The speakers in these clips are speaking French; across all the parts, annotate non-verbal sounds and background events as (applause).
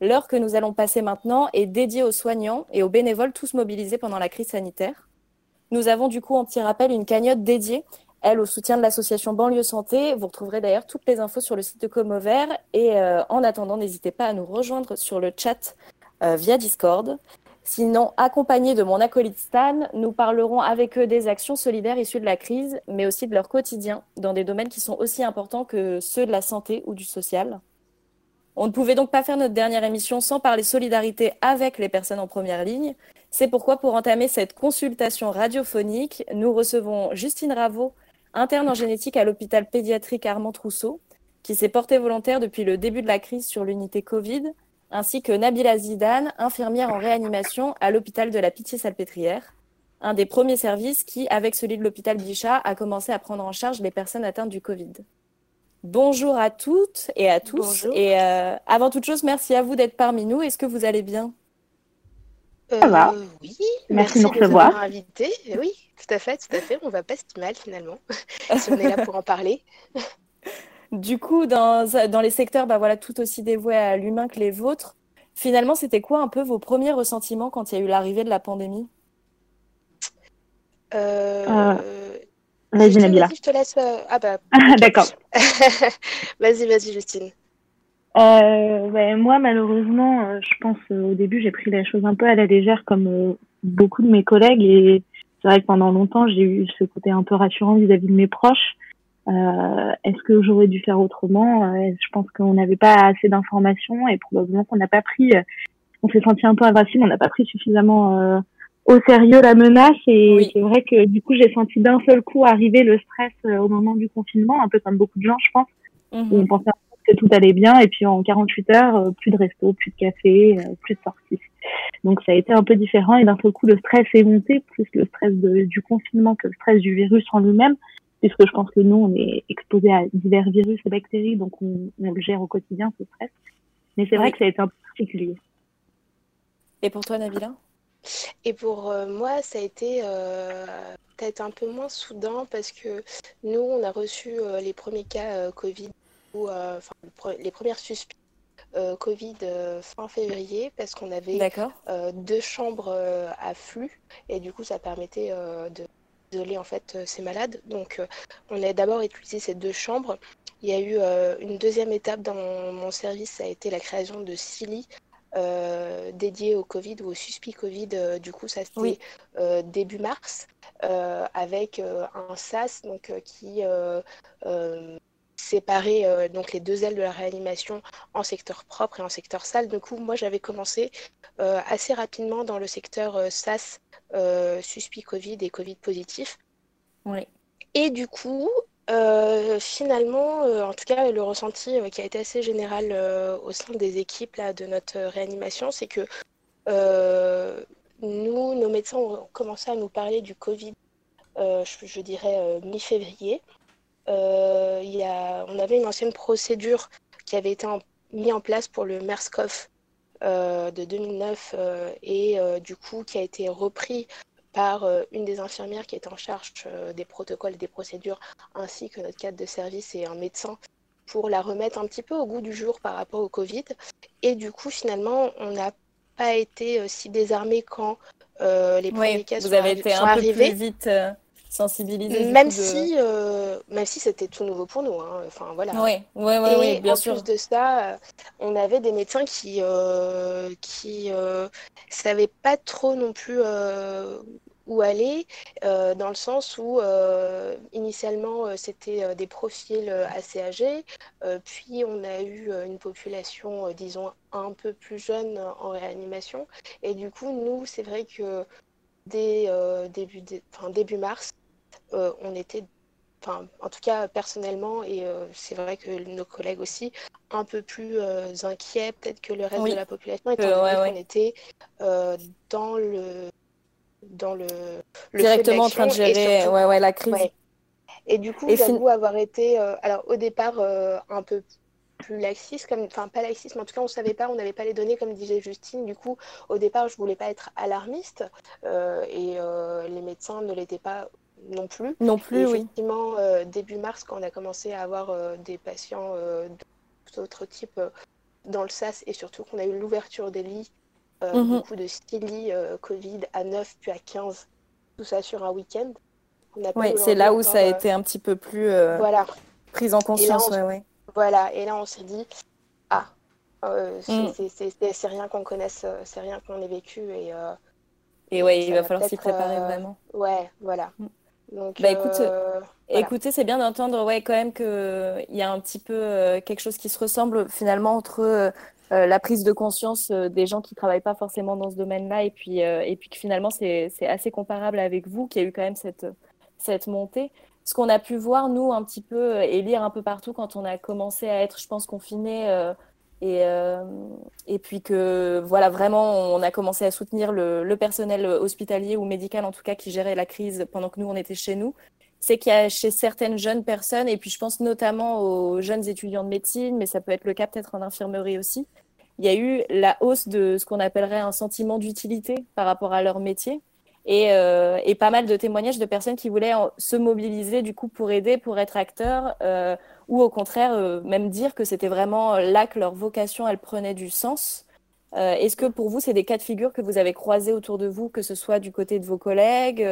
L'heure que nous allons passer maintenant est dédiée aux soignants et aux bénévoles tous mobilisés pendant la crise sanitaire. Nous avons du coup en petit rappel une cagnotte dédiée, elle, au soutien de l'association Banlieue Santé. Vous retrouverez d'ailleurs toutes les infos sur le site de Comovert. Et euh, en attendant, n'hésitez pas à nous rejoindre sur le chat euh, via Discord. Sinon, accompagnés de mon acolyte Stan, nous parlerons avec eux des actions solidaires issues de la crise, mais aussi de leur quotidien, dans des domaines qui sont aussi importants que ceux de la santé ou du social. On ne pouvait donc pas faire notre dernière émission sans parler solidarité avec les personnes en première ligne. C'est pourquoi, pour entamer cette consultation radiophonique, nous recevons Justine Raveau, interne en génétique à l'hôpital pédiatrique Armand Trousseau, qui s'est portée volontaire depuis le début de la crise sur l'unité Covid, ainsi que Nabila Zidane, infirmière en réanimation à l'hôpital de la Pitié-Salpêtrière, un des premiers services qui, avec celui de l'hôpital Bichat, a commencé à prendre en charge les personnes atteintes du Covid. Bonjour à toutes et à tous. Et euh, avant toute chose, merci à vous d'être parmi nous. Est-ce que vous allez bien? Ça va. Euh, oui, merci, de nous recevoir. Invité. Oui, tout à fait, tout à fait. On va pas si mal finalement, (laughs) si on est là pour en parler. (laughs) Du coup, dans, dans les secteurs bah voilà, tout aussi dévoués à l'humain que les vôtres, finalement, c'était quoi un peu vos premiers ressentiments quand il y a eu l'arrivée de la pandémie? Euh, euh, Vas-y, Nabila. Je te laisse. Euh, ah bah. (laughs) D'accord. (laughs) vas-y, vas-y, Justine. Ben, moi, malheureusement, je pense au début, j'ai pris la chose un peu à la légère comme beaucoup de mes collègues. Et c'est vrai que pendant longtemps, j'ai eu ce côté un peu rassurant vis-à-vis de mes proches. Euh, Est-ce que j'aurais dû faire autrement? Euh, Je pense qu'on n'avait pas assez d'informations et probablement qu'on n'a pas pris. Euh, on s'est senti un peu invincible, on n'a pas pris suffisamment euh, au sérieux la menace et c'est vrai que du coup j'ai senti d'un seul coup arriver le stress au moment du confinement, un peu comme beaucoup de gens, je pense. Mhm. on pensait que tout allait bien et puis en 48 heures, plus de resto, plus de café, plus de sorties. Donc ça a été un peu différent et d'un seul coup le stress est monté, plus le stress de, du confinement que le stress du virus en lui-même puisque je pense que nous, on est exposé à divers virus et bactéries, donc on, le gère au quotidien, ce stress. Mais c'est vrai que ça a été un peu particulier. Et pour toi, Nabila? Et pour euh, moi, ça a été euh, peut-être un peu moins soudain parce que nous, on a reçu euh, les premiers cas Covid, ou les premières suspicions. Covid fin février parce qu'on avait deux chambres à flux et du coup ça permettait de isoler en fait ces malades. Donc on a d'abord utilisé ces deux chambres. Il y a eu une deuxième étape dans mon, service, ça a été la création de six lits dédiés au Covid ou au suspect Covid. du coup, ça c'était début mars, avec un SAS donc, qui séparait donc les deux ailes de la réanimation en secteur propre et en secteur sale. Du coup, moi, j'avais commencé assez rapidement dans le secteur SAS euh, suspect Covid et Covid positif. Oui. Et du coup, euh, finalement, euh, en tout cas, le ressenti qui a été assez général au sein des équipes de notre réanimation, c'est que nous, nos médecins ont commencé à nous parler du Covid, je, dirais, mi-février. On avait une ancienne procédure qui avait été mise en place pour le MERS-CoV euh, de 2009 euh, et euh, du coup qui a été repris par une des infirmières qui est en charge des protocoles et des procédures, ainsi que notre cadre de service et un médecin pour la remettre un petit peu au goût du jour par rapport au Covid. Et du coup, finalement, on n'a pas été si désarmés quand les premiers cas vous avez été un Peu plus vite sensibiliser. Même, si, euh, même si c'était tout nouveau pour nous. Hein. Enfin, voilà. Oui, oui, oui, oui bien en sûr. plus de ça, euh, on avait des médecins qui euh, qui savaient pas trop non plus où aller, dans le sens où initialement c'était des profils assez âgés, puis on a eu une population, disons, un peu plus jeune en réanimation. Et du coup, nous, c'est vrai que dès début, enfin, début mars, euh, on était, enfin, en tout cas personnellement, et euh, c'est vrai que nos collègues aussi, un peu plus euh, inquiets peut-être que le reste de la population, étant donné qu'on était dans le dans le, directement en train de gérer ouais, ouais, la crise. Et du coup, j'avoue avoir été, alors au départ, un peu plus laxiste, comme, enfin pas laxiste, mais en tout cas on savait pas, on n'avait pas les données comme disait Justine. Du coup, au départ, je voulais pas être alarmiste et les médecins ne l'étaient pas non plus. Non plus, oui. Effectivement, euh, début mars, quand on a commencé à avoir euh, des patients euh, d'autres types dans le SAS et surtout qu'on a eu l'ouverture des lits, mhm. beaucoup de 6 lits Covid à 9 puis à 15, tout ça sur un week-end. Oui, c'est là où ça a été un petit peu plus voilà. prise en conscience. Voilà, et là on s'est dit, ah, mm. c'est rien qu'on connaisse, c'est rien qu'on ait vécu et et ouais, il va falloir s'y préparer vraiment. Ouais, voilà. Mm. Donc, bah, écoute, euh, écoutez, c'est bien d'entendre ouais, quand même qu'il y a un petit peu euh, quelque chose qui se ressemble finalement entre la prise de conscience des gens qui travaillent pas forcément dans ce domaine-là et puis, et puis que finalement c'est assez comparable avec vous, qui a eu quand même cette, cette montée. Ce qu'on a pu voir, nous, un petit peu et lire un peu partout quand on a commencé à être, je pense, confiné et, euh, et puis que voilà, vraiment, on a commencé à soutenir le, le, personnel hospitalier ou médical, en tout cas, qui gérait la crise pendant que nous, on était chez nous. C'est qu'il y a chez certaines jeunes personnes, et puis je pense notamment aux jeunes étudiants de médecine, mais ça peut être le cas peut-être en infirmerie aussi, il y a eu la hausse de ce qu'on appellerait un sentiment d'utilité par rapport à leur métier. Et, euh, et, pas mal de témoignages de personnes qui voulaient se mobiliser du coup pour aider, pour être acteurs, euh, ou au contraire euh, même dire que c'était vraiment là que leur vocation elle prenait du sens. Euh, est-ce que pour vous c'est des cas de figure que vous avez croisés autour de vous, que ce soit du côté de vos collègues,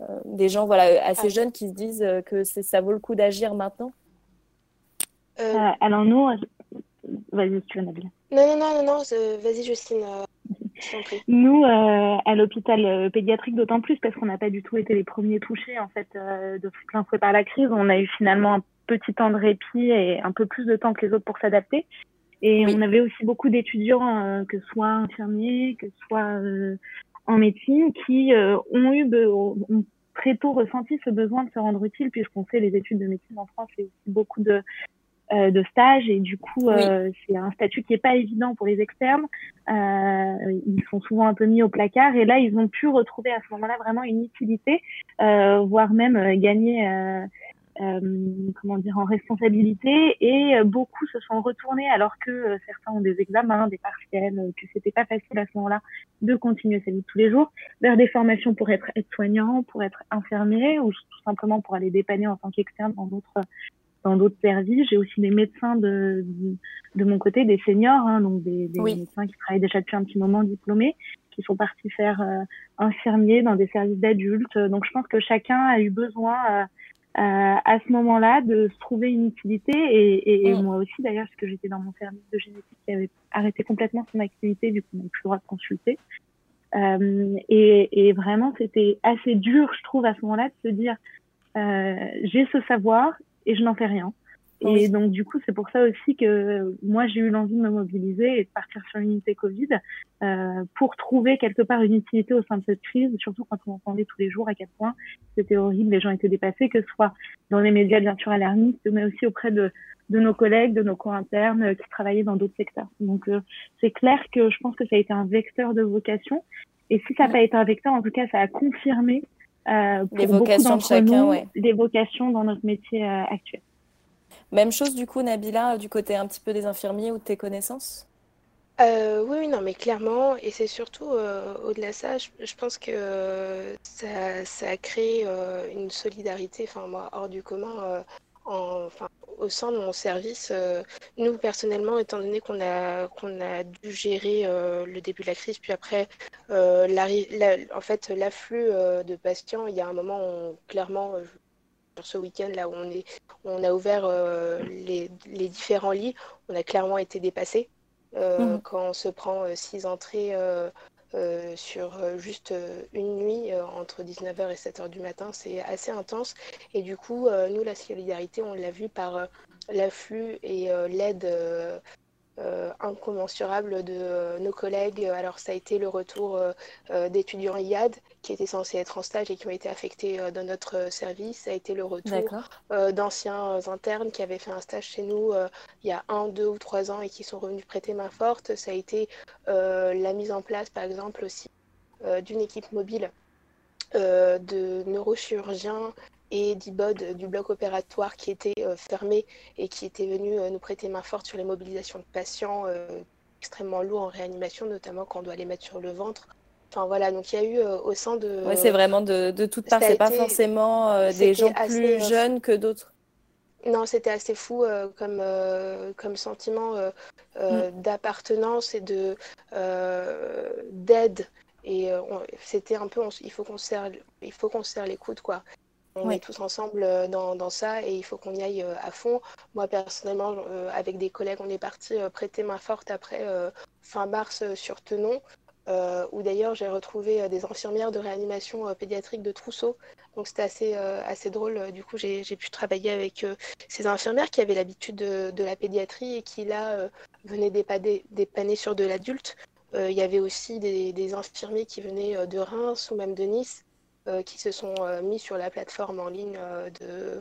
euh, des gens voilà assez ah. jeunes qui se disent que ça vaut le coup d'agir maintenant? Alors nous, vas-y tu Nabil. Non non non non, vas-y Justine. Nous, à l'hôpital pédiatrique, d'autant plus parce qu'on n'a pas du tout été les premiers touchés en fait de plein fouet par la crise. On a eu finalement un petit temps de répit et un peu plus de temps que les autres pour s'adapter. Et on avait aussi beaucoup d'étudiants, euh, que ce soit infirmiers, que ce soit euh, en médecine, qui euh, ont eu ont très tôt ressenti ce besoin de se rendre utile, puisqu'on sait les études de médecine en France, c'est aussi beaucoup de, de stages et du coup c'est un statut qui est pas évident pour les externes. ils sont souvent un peu mis au placard et là ils ont pu retrouver à ce moment-là vraiment une utilité, voire même gagner euh, comment dire en responsabilité et euh, beaucoup se sont retournés alors que euh, certains ont des examens, des partiels, que c'était pas facile à ce moment-là de continuer sa vie tous les jours vers des formations pour être aide-soignant, pour être infirmier ou tout simplement pour aller dépanner en tant qu'externe dans d'autres dans d'autres services. J'ai aussi des médecins de, de, mon côté, des seniors, hein, donc des, des médecins qui travaillent déjà depuis un petit moment diplômés, qui sont partis faire euh, infirmier dans des services d'adultes. Donc je pense que chacun a eu besoin euh, à ce moment-là de se trouver une utilité et, et, mm. moi aussi d'ailleurs parce que j'étais dans mon service de génétique qui avait arrêté complètement son activité du coup on n'a plus le droit de consulter euh, et, et, vraiment c'était assez dur je trouve à ce moment-là de se dire euh, j'ai ce savoir et je n'en fais rien et donc, du coup, c'est pour ça aussi que moi, j'ai eu l'envie de me mobiliser et de partir sur l'unité Covid euh, pour trouver quelque part une utilité au sein de cette crise, surtout quand on entendait tous les jours à quel point c'était horrible, les gens étaient dépassés, que ce soit dans les médias bien sûr alarmistes, mais aussi auprès de, de nos collègues, de nos co-internes euh, qui travaillaient dans d'autres secteurs. Donc, euh, c'est clair que je pense que ça a été un vecteur de vocation. Et si ça n'a pas été un vecteur, en tout cas, ça a confirmé pour les vocations de chacun, nous, ouais. les vocations dans notre métier euh, actuel. Même chose du coup, Nabila, du côté un petit peu des infirmiers ou de tes connaissances? Euh, oui, non, mais clairement, et c'est surtout euh, au-delà de ça, je, pense que ça, a créé euh, une solidarité, enfin moi, hors du commun, enfin, au sein de mon service. nous, personnellement, étant donné qu'on a, qu'on a dû gérer le début de la crise, puis après, en fait, l'afflux de patients, il y a un moment où clairement, sur ce week-end là où on, est, on a ouvert euh, les, les, différents lits, on a clairement été dépassé. Euh, mhm. Quand on se prend euh, six entrées sur juste une nuit entre 19h et 7h du matin, c'est assez intense. Et du coup, nous, la solidarité, on l'a vu par l'afflux et l'aide euh, incommensurable de euh, nos collègues. Alors ça a été le retour euh, d'étudiants IAD qui étaient censés être en stage et qui ont été affectés dans notre service. Ça a été le retour d'anciens internes qui avaient fait un stage chez nous il y a un, deux ou trois ans et qui sont revenus prêter main forte. Ça a été la mise en place, par exemple, aussi d'une équipe mobile de neurochirurgiens et d'IBOD du bloc opératoire qui était euh, fermé et qui était venu euh, nous prêter main forte sur les mobilisations de patients euh, extrêmement lourds en réanimation, notamment quand on doit les mettre sur le ventre. Enfin voilà, donc il y a eu au sein de. Oui, c'est vraiment de, de toutes parts, c'est pas forcément des gens plus jeunes que d'autres. non, c'était assez fou comme, comme sentiment mm. d'appartenance et de d'aide. Et c'était un peu, il faut qu'on serre, il faut qu'on serre les coudes, quoi. On est tous ensemble dans, dans, ça et il faut qu'on y aille à fond. Moi, personnellement, avec des collègues, on est parti prêter main forte après fin mars sur Tenon. Euh, où d'ailleurs j'ai retrouvé euh, des infirmières de réanimation euh, pédiatrique de Trousseau. Donc c'était assez, assez drôle. Du coup, j'ai pu travailler avec ces infirmières qui avaient l'habitude de, la pédiatrie et qui là venaient dépanner, dépanner sur de l'adulte. Il y avait aussi des, des, infirmiers qui venaient de Reims ou même de Nice qui se sont mis sur la plateforme en ligne de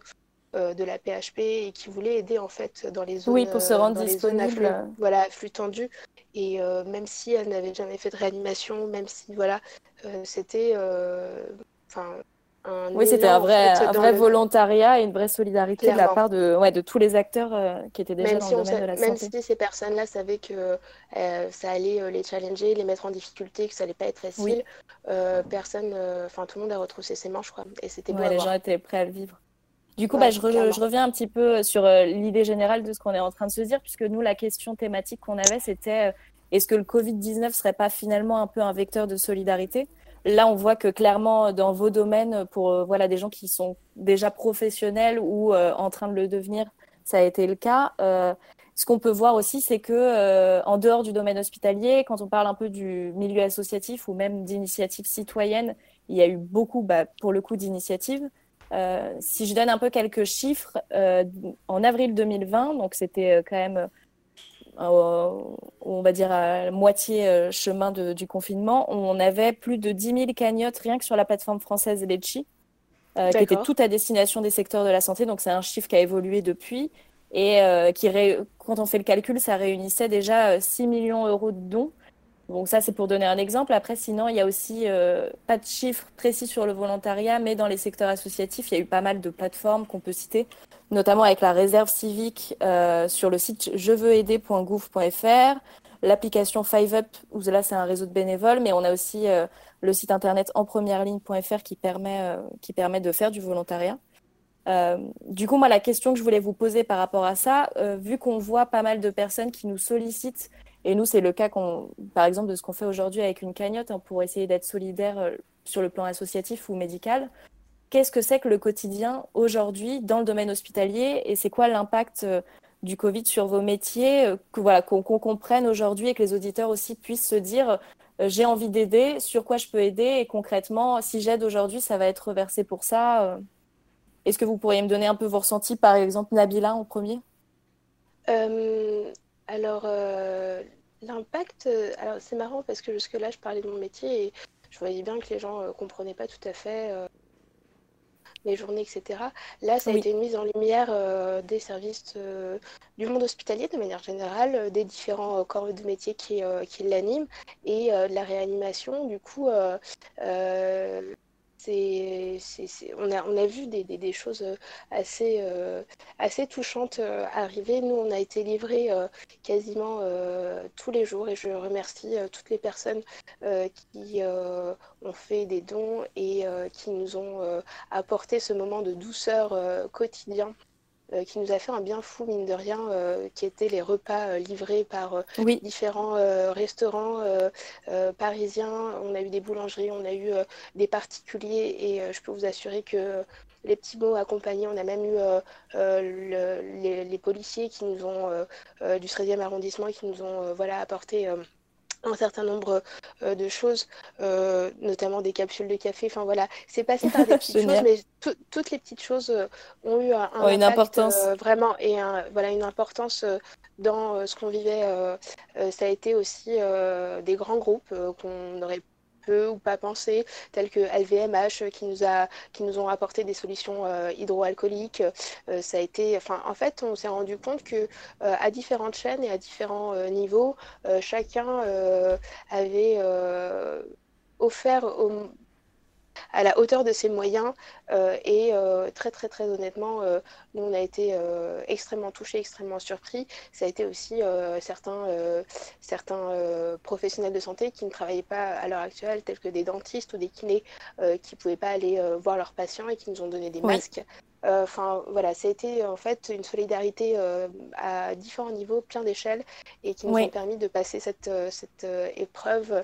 de la PHP et qui voulaient aider en fait dans les zones oui pour se rendre disponible flux, voilà flux tendu et euh, même si elle n'avait jamais fait de réanimation, même si voilà, euh, c'était euh, enfin un oui, c'était un vrai, un vrai volontariat et une vraie solidarité de la part de, ouais, de tous les acteurs qui étaient déjà dans le domaine de la même santé. Même si ces personnes-là savaient que ça allait les challenger, les mettre en difficulté, que ça allait pas être facile, personne, enfin tout le monde a retroussé ses manches, quoi. Et c'était ouais, Les gens étaient prêts à le vivre. Du coup, bah, je, je, reviens un petit peu sur euh, l'idée générale de ce qu'on est en train de se dire, puisque nous, la question thématique qu'on avait, c'était euh, est-ce que le Covid-19 serait pas finalement un peu un vecteur de solidarité? Là, on voit que clairement, dans vos domaines, pour euh, voilà, des gens qui sont déjà professionnels ou en train de le devenir, ça a été le cas. ce qu'on peut voir aussi, c'est que en dehors du domaine hospitalier, quand on parle un peu du milieu associatif ou même d'initiatives citoyennes, il y a eu beaucoup, bah, pour le coup, d'initiatives. Euh, si je donne un peu quelques chiffres, euh, en avril 2020, donc c'était euh, quand même, on va dire, à moitié chemin du confinement, on avait plus de 10 000 cagnottes rien que sur la plateforme française Lecci, qui était tout à destination des secteurs de la santé. Donc c'est un chiffre qui a évolué depuis et qui, quand on fait le calcul, ça réunissait déjà 6 millions d'euros de dons. Donc ça, c'est pour donner un exemple. Après, sinon, il y a aussi euh, pas de chiffres précis sur le volontariat, mais dans les secteurs associatifs, il y a eu pas mal de plateformes qu'on peut citer, notamment avec la réserve civique euh, sur le site jeveuxaider.gouv.fr, l'application FiveUp, où là, c'est un réseau de bénévoles, mais on a aussi euh, le site internet enpremiereligne.fr qui permet, qui permet de faire du volontariat. du coup, moi, la question que je voulais vous poser par rapport à ça, vu qu'on voit pas mal de personnes qui nous sollicitent et nous, c'est le cas, par exemple, de ce qu'on fait aujourd'hui avec une cagnotte hein, pour essayer d'être solidaire euh, sur le plan associatif ou médical. Qu'est-ce que c'est que le quotidien aujourd'hui dans le domaine hospitalier et c'est quoi l'impact euh, du Covid sur vos métiers, euh, voilà, qu'on comprenne aujourd'hui et que les auditeurs aussi puissent se dire j'ai envie d'aider, sur quoi je peux aider et concrètement, si j'aide aujourd'hui, ça va être reversé pour ça. Est-ce que vous pourriez me donner un peu vos ressentis, par exemple, Nabila en premier? Alors, L'impact, euh, alors c'est marrant parce que jusque-là, je parlais de mon métier et je voyais bien que les gens ne euh, comprenaient pas tout à fait euh, les journées, etc. Là, ça a été une mise en lumière des services du monde hospitalier de manière générale, des différents corps de métier qui, qui l'animent et de la réanimation. Du coup, on, a, vu des, choses euh, assez, euh, assez touchantes euh, arriver. Nous, on a été livrés quasiment tous les jours et je remercie toutes les personnes qui ont fait des dons et qui nous ont apporté ce moment de douceur quotidien euh, qui nous a fait un bien fou, mine de rien, euh, qui étaient les repas euh, livrés par différents restaurants parisiens. On a eu des boulangeries, on a eu des particuliers et je peux vous assurer que les petits mots accompagnés. On a même eu les, policiers qui nous ont du 13e arrondissement qui nous ont voilà apporté un certain nombre euh, de choses, euh, notamment des capsules de café. Enfin voilà, c'est passé par des (laughs) petites choses, mais toutes les petites choses euh, ont eu un, une importance vraiment et voilà une importance dans ce qu'on vivait. ça a été aussi des grands groupes qu'on aurait ou pas pensé, tels que LVMH euh, qui nous, a, qui nous ont apporté des solutions euh, hydroalcooliques. Euh, ça a été, enfin, en fait, on s'est rendu compte que à différentes chaînes et à différents niveaux, chacun avait offert au, à la hauteur de ses moyens. Euh, et euh, très, très, très honnêtement, euh, nous, on a été extrêmement touchés, extrêmement surpris. Ça a été aussi certains, certains professionnels de santé qui ne travaillaient pas à l'heure actuelle, tels que des dentistes ou des kinés, qui ne pouvaient pas aller voir leurs patients et qui nous ont donné des masques. Enfin, voilà, ça a été en fait une solidarité à différents niveaux, plein d'échelles, et qui nous ont permis de passer cette, cette épreuve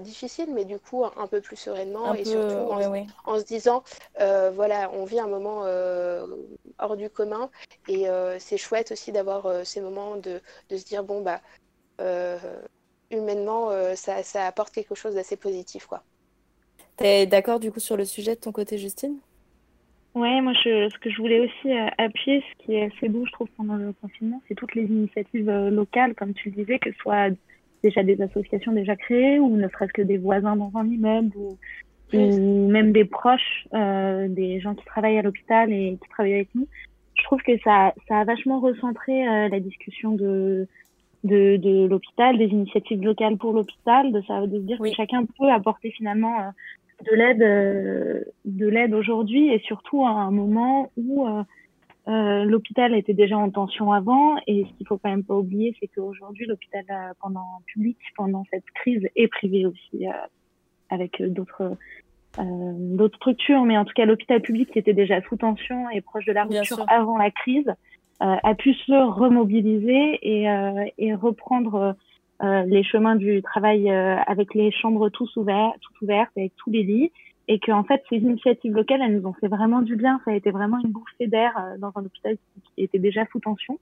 difficile, mais du coup un peu plus sereinement et surtout en, se disant, voilà, on vit un moment hors du commun, et c'est chouette aussi d'avoir ces moments de, de, se dire, bon, bah, humainement, ça, ça apporte quelque chose d'assez positif, quoi. T'es d'accord du coup sur le sujet de ton côté, Justine? Ouais, moi, je, ce que je voulais aussi euh, appuyer, ce qui est assez beau, je trouve, pendant le confinement, c'est toutes les initiatives euh, locales, comme tu le disais, que ce soit déjà des associations déjà créées, ou ne serait-ce que des voisins dans un immeuble, ou, même des proches, euh, des gens qui travaillent à l'hôpital et qui travaillent avec nous. Je trouve que ça, ça a vachement recentré la discussion de, de, de l'hôpital, des initiatives locales pour l'hôpital, de, ça, de se dire que chacun peut apporter finalement de l'aide euh, de l'aide aujourd'hui et surtout à un moment où euh, euh, l'hôpital était déjà en tension avant. Et ce qu'il faut quand même pas oublier c'est qu'aujourd'hui l'hôpital pendant public pendant cette crise est privé aussi avec d'autres d'autres structures. Mais en tout cas l'hôpital public qui était déjà sous tension et proche de la rupture avant la crise a pu se remobiliser et, et reprendre euh, les chemins du travail euh, avec les chambres tous ouvertes, toutes ouvertes, avec tous les lits, et que en fait ces initiatives locales, elles nous ont fait vraiment du bien. Ça a été vraiment une bouffée d'air euh, dans un hôpital qui, était déjà sous tension.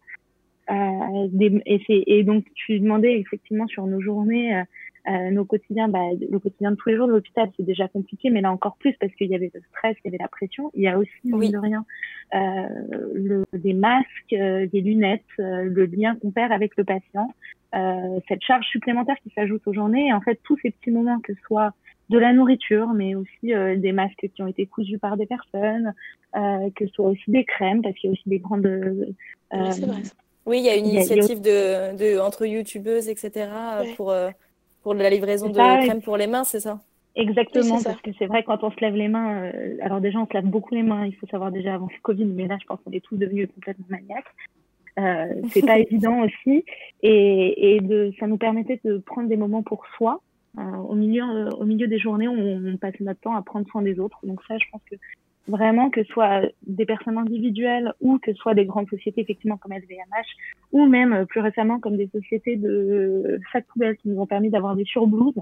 Des, et, et, donc tu demandais effectivement sur nos journées, nos quotidiens, bah, le quotidien de tous les jours de l'hôpital, c'est déjà compliqué, mais là encore plus parce qu'il y avait le stress, il y avait la pression. Il y a aussi, oui. de rien, euh, le, des masques, des lunettes, le lien qu'on perd avec le patient. Euh, cette charge supplémentaire qui s'ajoute aux journées. Et en fait, tous ces petits moments, que ce soit de la nourriture, mais aussi euh, des masques qui ont été cousus par des personnes, euh, que ce soit aussi des crèmes, parce qu'il y a aussi des grandes... oui, il y a une initiative De, de, entre youtubeuses, etc., pour, pour la livraison de crèmes pour les mains, c'est ça? Exactement, parce que c'est vrai quand on se lève les mains, alors déjà on se lave beaucoup les mains, il faut savoir déjà avant le Covid, mais là je pense qu'on est tous devenus complètement maniaques. Euh, c'est pas (laughs) évident aussi. Et, et de, ça nous permettait de prendre des moments pour soi. Euh, au, milieu, euh, au milieu des journées, on, on, passe notre temps à prendre soin des autres. Donc ça, je pense que vraiment, que ce soit des personnes individuelles ou que ce soit des grandes sociétés, effectivement, comme LVMH, ou même euh, plus récemment comme des sociétés de sacs poubelles qui nous ont permis d'avoir des surblouses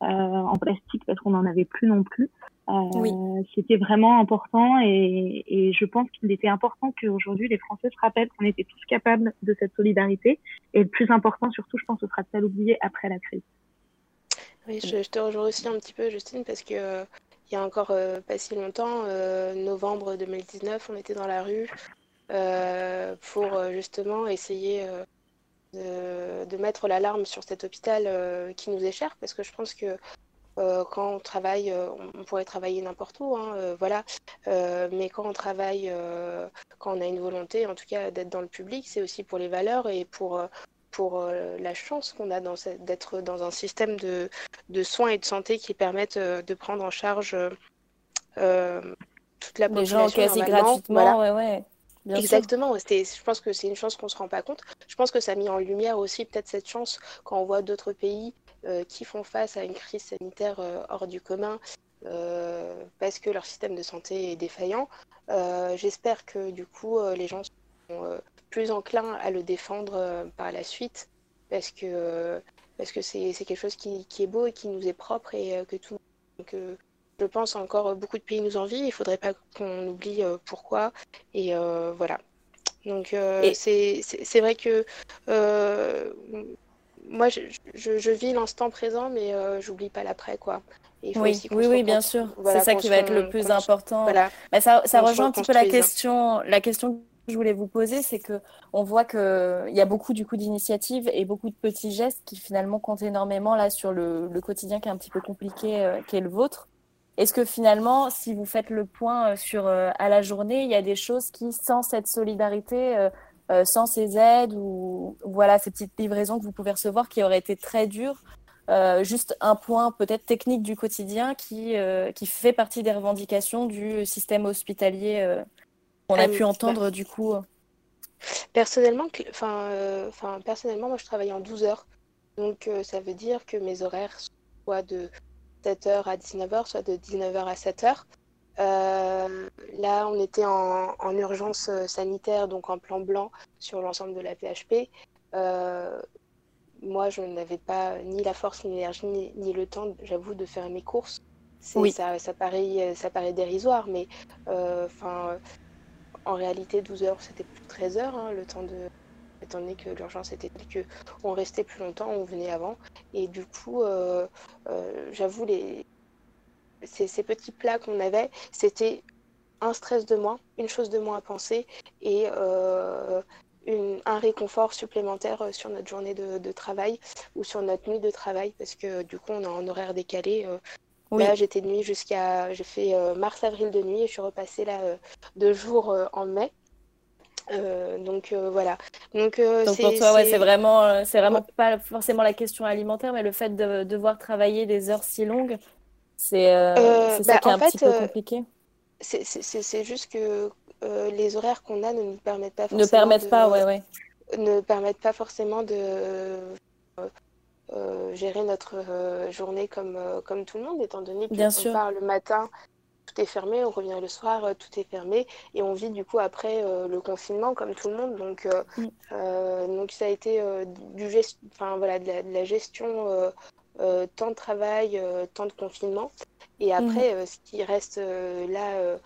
en plastique parce qu'on n'en avait plus non plus. Euh, C'était vraiment important et, et je pense qu'il était important qu'aujourd'hui les Français se rappellent qu'on était tous capables de cette solidarité. Et le plus important, surtout, je pense, ce sera de pas l'oublier après la crise. Oui, je, te rejoins aussi un petit peu, Justine, parce que euh, il y a encore euh, pas si longtemps, euh, novembre 2019, on était dans la rue pour justement essayer de, de, mettre l'alarme sur cet hôpital qui nous est cher, parce que je pense que euh, quand on travaille, euh, on, pourrait travailler n'importe où, hein, euh, voilà. mais quand on travaille, quand on a une volonté, en tout cas, d'être dans le public, c'est aussi pour les valeurs et pour pour la chance qu'on a d'être dans un système de, de, soins et de santé qui permettent de prendre en charge toute la population. Les gens quasi gratuitement, ouais, ouais. Exactement, je pense que c'est une chance qu'on ne se rend pas compte. Je pense que ça a mis en lumière aussi peut-être cette chance quand on voit d'autres pays euh, qui font face à une crise sanitaire euh, hors du commun euh, parce que leur système de santé est défaillant. J'espère que du coup les gens sont plus enclins à le défendre par la suite parce que parce que c'est quelque chose qui, qui, est beau et qui nous est propre et que tout que je pense encore beaucoup de pays nous envient. Il ne faudrait pas qu'on oublie pourquoi et voilà. Donc c'est vrai que moi, je, je, vis l'instant présent, mais euh, j'oublie pas l'après, quoi. oui, oui, oui, bien sûr. c'est ça qui va être le plus important. Voilà. Mais ça, ça rejoint un petit peu la question, la question que je voulais vous poser, c'est que on voit que il y a beaucoup du coup d'initiatives et beaucoup de petits gestes qui finalement comptent énormément là sur le, le quotidien qui est un petit peu compliqué, euh, qui est le vôtre. Est-ce que finalement, si vous faites le point euh, sur à la journée, il y a des choses qui, sans cette solidarité, euh, sans ces aides ou voilà ces petites livraisons que vous pouvez recevoir qui auraient été très dures. Euh, juste un point peut-être technique du quotidien qui, euh, qui fait partie des revendications du système hospitalier qu'on a pu entendre du coup? Personnellement, enfin, personnellement, moi je travaille en 12 heures. Donc ça veut dire que mes horaires soient de 7h à 19h, soit de 19h à 7h. là, on était en, en, urgence sanitaire, donc en plan blanc sur l'ensemble de la PHP. moi, je n'avais pas ni la force, ni l'énergie, ni, le temps, j'avoue, de faire mes courses. Oui. Ça, ça, paraît, ça paraît dérisoire, mais enfin en réalité, 12 heures, c'était plus de 13 heures, hein, le temps de. Étant donné que l'urgence était telle qu'on restait plus longtemps, on venait avant. Et du coup, euh, euh, j'avoue, les... Ces, ces, petits plats qu'on avait, c'était un stress de moins, une chose de moins à penser et euh, une, un réconfort supplémentaire sur notre journée de, de, travail ou sur notre nuit de travail parce que du coup, on est en horaire décalé. Là, j'étais de nuit jusqu'à. J'ai fait mars-avril de nuit et je suis repassée là deux jours en mai. Donc voilà. Donc, donc pour toi, ouais, c'est vraiment, c'est vraiment pas forcément la question alimentaire, mais le fait de devoir travailler des heures si longues, c'est ça bah, qui est un petit peu compliqué. C'est juste que les horaires qu'on a ne nous permettent pas forcément. Ne permettent pas, ouais, ouais. Ne permettent pas forcément de euh, gérer notre euh, journée comme, euh, comme tout le monde, étant donné qu'on part le matin, tout est fermé, on revient le soir, tout est fermé, et on vit du coup après le confinement comme tout le monde. Donc, mm. donc ça a été du gest... enfin, voilà, de, la, gestion temps de travail, temps de confinement. Et mm. après, ce qui reste là,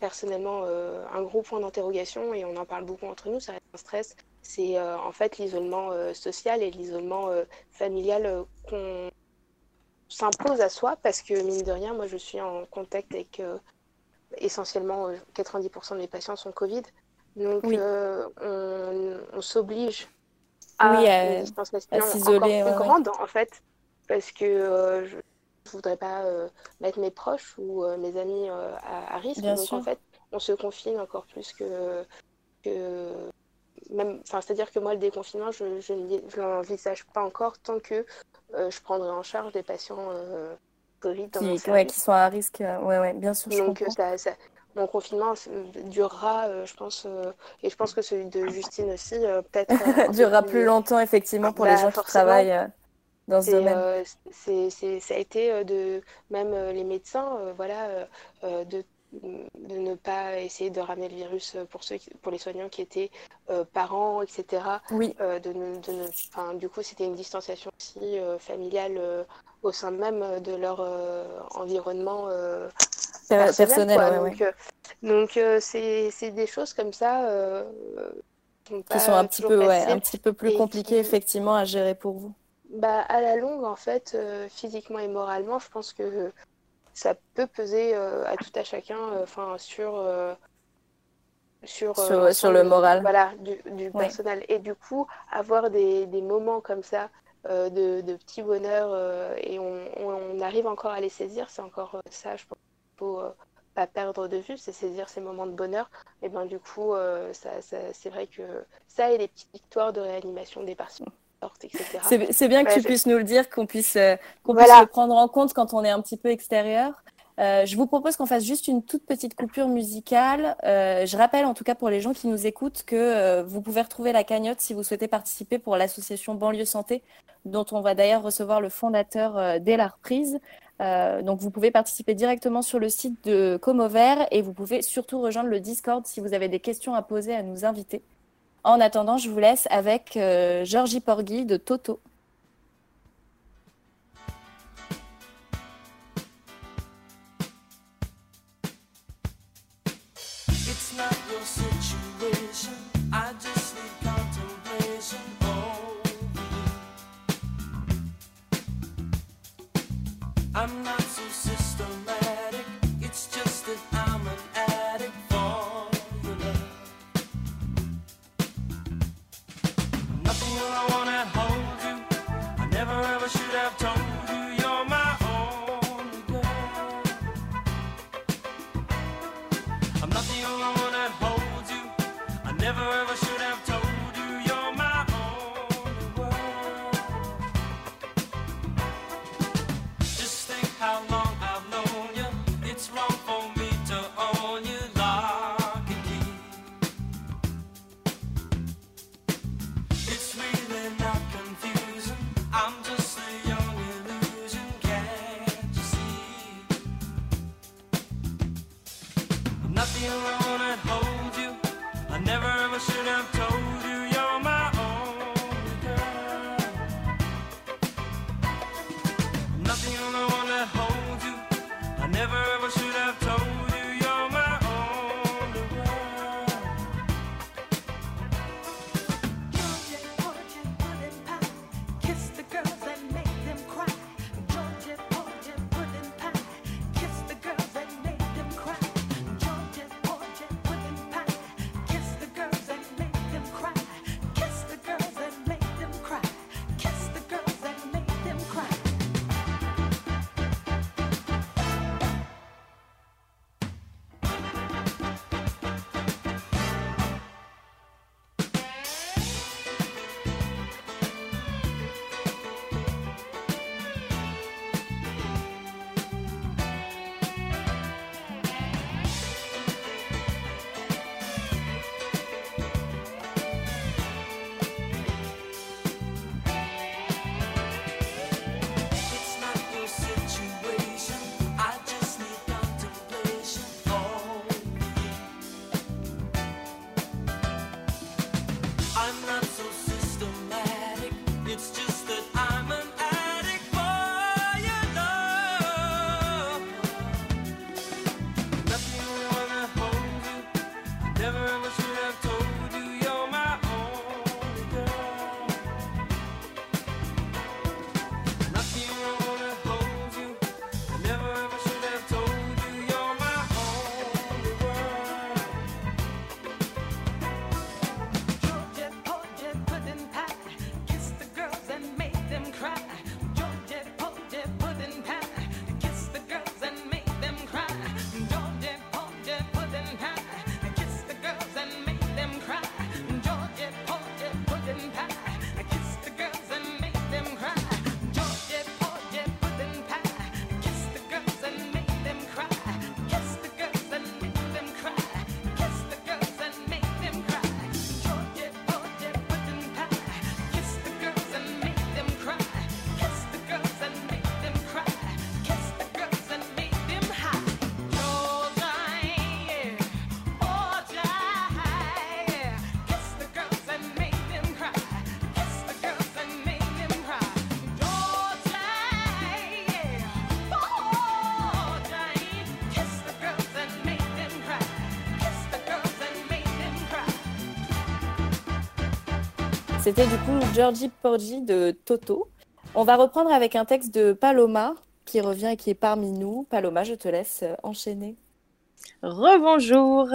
personnellement, un gros point d'interrogation, et on en parle beaucoup entre nous, ça reste un stress, c'est euh, en fait l'isolement euh, social et l'isolement euh, familial qu'on s'impose à soi parce que mine de rien, moi je suis en contact avec essentiellement 90% de mes patients sont Covid. Donc on, s'oblige à, oui, à, une s'isoler plus grande en fait parce que je ne voudrais pas mettre mes proches ou mes amis à, risque. donc en fait on se confine encore plus que, que c'est-à-dire que moi, le déconfinement, je ne l'envisage pas encore tant que euh, je prendrai en charge des patients euh, Covid dans qui, mon qui sont à risque. Euh, ouais, ouais, bien sûr. Donc, mon confinement durera, je pense, et je pense que celui de Justine aussi, peut-être. (laughs) durera plus longtemps, effectivement, pour les bah, gens qui travaillent dans ce domaine. ça a été de même les médecins, voilà, de de ne pas essayer de ramener le virus pour, ceux pour les soignants qui étaient euh, parents, etc. Oui. Euh, de du coup, c'était une distanciation aussi euh, familiale au sein même de leur environnement personnel. Donc, c'est des choses comme ça qui sont un petit, peu, un petit peu plus compliquées, effectivement, à gérer pour vous. Bah, à la longue, en fait, physiquement et moralement, je pense que ça peut peser euh, à tout à chacun euh, enfin sur euh, sur, sur, le moral. voilà du, personnel. Et du coup avoir des, des moments comme ça de, de petits bonheurs et on, on, arrive encore à les saisir c'est encore ça je pense qu'il faut pas perdre de vue c'est saisir ces moments de bonheur. Et ben du coup ça, c'est vrai que ça et les petites victoires de réanimation des patients c'est bien que tu puisses nous le dire, qu'on puisse, euh, qu'on puisse le prendre en compte quand on est un petit peu extérieur. Euh, je vous propose qu'on fasse juste une toute petite coupure musicale. Euh, je rappelle, en tout cas pour les gens qui nous écoutent, que vous pouvez retrouver la cagnotte si vous souhaitez participer pour l'association Banlieue Santé, dont on va d'ailleurs recevoir le fondateur dès la reprise. donc vous pouvez participer directement sur le site de Comover et vous pouvez surtout rejoindre le Discord si vous avez des questions à poser à nous inviter. En attendant, je vous laisse avec euh, Georgie Porgy de Toto. C'était du coup Georgie Porgy de Toto. On va reprendre avec un texte de Paloma qui revient et qui est parmi nous. Paloma, je te laisse euh, enchaîner. Rebonjour.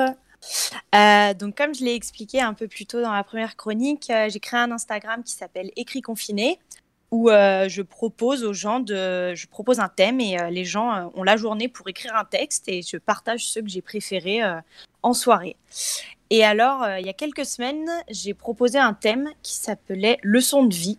Euh, donc, comme je l'ai expliqué un peu plus tôt dans la première chronique, euh, j'ai créé un Instagram qui s'appelle Écrit confiné, où je propose aux gens de, je propose un thème et les gens ont la journée pour écrire un texte et je partage ceux que j'ai préférés en soirée. Et alors, euh, il y a quelques semaines, j'ai proposé un thème qui s'appelait Leçon de vie.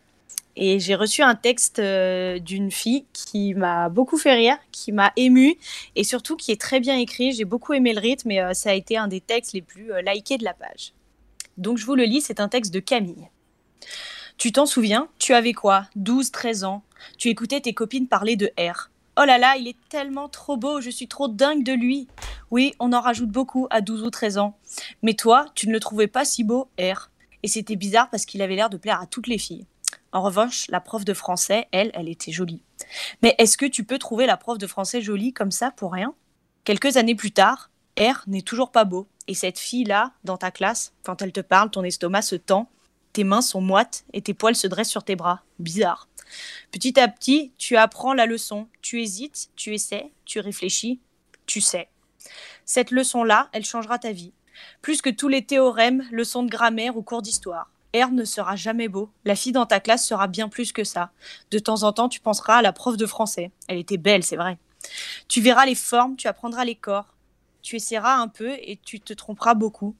Et j'ai reçu un texte euh, d'une fille qui m'a beaucoup fait rire, qui m'a ému et surtout qui est très bien écrit. J'ai beaucoup aimé le rythme et euh, ça a été un des textes les plus likés de la page. Donc je vous le lis, c'est un texte de Camille. Tu t'en souviens? Tu avais quoi? 12, 13 ans Tu écoutais tes copines parler de R. Oh là là, il est tellement trop beau, je suis trop dingue de lui. Oui, on en rajoute beaucoup à 12 ou 13 ans. Mais toi, tu ne le trouvais pas si beau, R. Et c'était bizarre parce qu'il avait l'air de plaire à toutes les filles. En revanche, la prof de français, elle, elle était jolie. Mais est-ce que tu peux trouver la prof de français jolie comme ça pour rien? Quelques années plus tard, R n'est toujours pas beau. Et cette fille-là, dans ta classe, quand elle te parle, ton estomac se tend, tes mains sont moites et tes poils se dressent sur tes bras. Bizarre. Petit à petit, tu apprends la leçon. Tu hésites, tu essaies, tu réfléchis, tu sais. Cette leçon-là, elle changera ta vie. Plus que tous les théorèmes, leçons de grammaire ou cours d'histoire. R ne sera jamais beau. La fille dans ta classe sera bien plus que ça. De temps en temps, tu penseras à la prof de français. Elle était belle, c'est vrai. Tu verras les formes, tu apprendras les corps. Tu essaieras un peu et tu te tromperas beaucoup.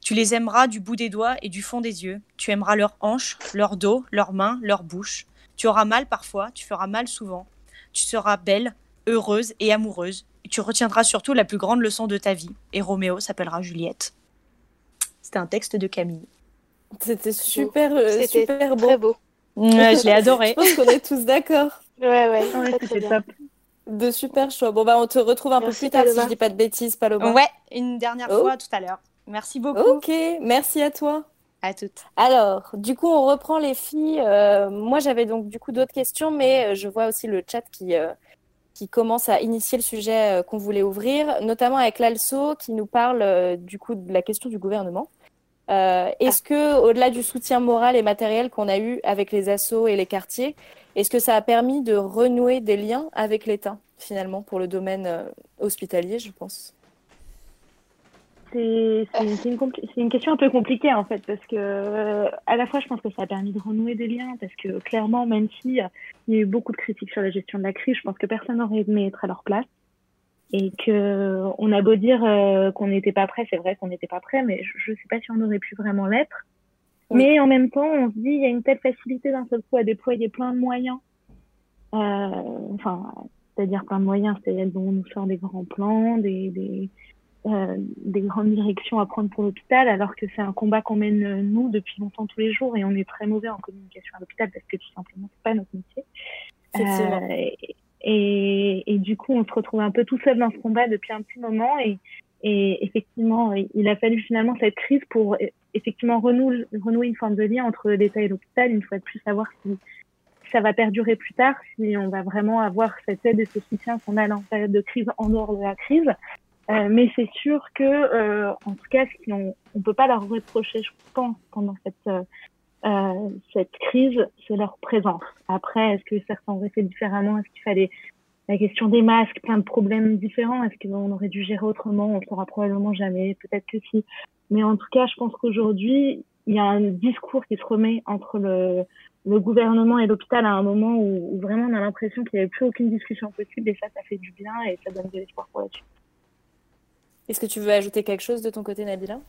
Tu les aimeras du bout des doigts et du fond des yeux. Tu aimeras leurs hanches, leur dos, leurs mains, leurs bouches. Tu auras mal parfois, tu feras mal souvent. Tu seras belle, heureuse et amoureuse. tu retiendras surtout la plus grande leçon de ta vie. Et Roméo s'appellera Juliette. C'était un texte de Camille. C'était super, euh, super beau. Très beau. je l'ai adoré. (laughs) Je pense qu'on est tous d'accord. Ouais, ouais, c'était top. De super choix. Bon, bah, on te retrouve un peu plus tard si je dis pas de bêtises, Paloma. Ouais, une dernière fois tout à l'heure. Merci beaucoup. Ok, merci à toi. À toutes. Alors, du coup, on reprend les filles. Euh, moi, j'avais donc du coup d'autres questions, mais je vois aussi le chat qui, euh, qui commence à initier le sujet euh, qu'on voulait ouvrir, notamment avec l'ALSO qui nous parle du coup de la question du gouvernement. est-ce que, au-delà du soutien moral et matériel qu'on a eu avec les assos et les quartiers, est-ce que ça a permis de renouer des liens avec l'État, finalement, pour le domaine hospitalier, je pense? C'est une, une, question un peu compliquée en fait parce que euh, à la fois je pense que ça a permis de renouer des liens parce que clairement même si il y a eu beaucoup de critiques sur la gestion de la crise, je pense que personne n'aurait aimé être à leur place et que on a beau dire euh, qu'on n'était pas prêt, c'est vrai qu'on n'était pas prêt, mais je, ne sais pas si on aurait pu vraiment l'être. Mais en même temps, on se dit il y a une telle facilité d'un seul coup à déployer plein de moyens. Euh, enfin, c'est-à-dire plein de moyens, c'est-à-dire dont on nous sort des grands plans, des, des euh, des grandes directions à prendre pour l'hôpital, alors que c'est un combat qu'on mène euh, nous depuis longtemps tous les jours et on est très mauvais en communication à l'hôpital parce que tout simplement c'est pas notre métier. Euh, et, et, du coup, on se retrouve un peu tout seul dans ce combat depuis un petit moment et, et effectivement, il a fallu finalement cette crise pour effectivement renouer, renouer une forme de lien entre l'État et l'hôpital, une fois de plus savoir si ça va perdurer plus tard, si on va vraiment avoir cette aide et ce soutien qu'on a en période de crise en dehors de la crise. Euh, mais c'est sûr que, euh, en tout cas, ce on ne peut pas leur reprocher, je pense, pendant cette, euh, euh, cette crise, c'est leur présence. Après, est-ce que certains auraient fait différemment? Est-ce qu'il fallait la question des masques, plein de problèmes différents? Est-ce qu'on aurait dû gérer autrement? On ne saura probablement jamais. Peut-être que si. Mais en tout cas, je pense qu'aujourd'hui, il y a un discours qui se remet entre le, le gouvernement et l'hôpital à un moment où vraiment on a l'impression qu'il n'y avait plus aucune discussion possible et ça, ça fait du bien et ça donne de l'espoir pour la suite. Est-ce que tu veux ajouter quelque chose de ton côté, Nabila?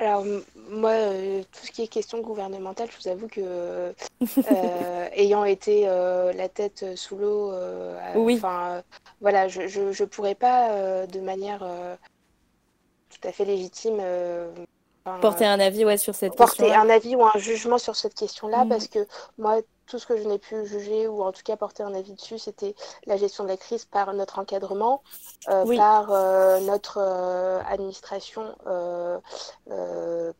Alors moi, euh, tout ce qui est question gouvernementale, je vous avoue que (laughs) euh, ayant été euh, la tête sous l'eau, oui. voilà, je, je, pourrais pas de manière tout à fait légitime porter un avis ouais, sur cette question. Porter un avis ou un jugement sur cette question-là, mm. parce que moi, tout ce que je n'ai pu juger ou en tout cas porter un avis dessus, c'était la gestion de la crise par notre encadrement, euh, par euh, notre euh, administration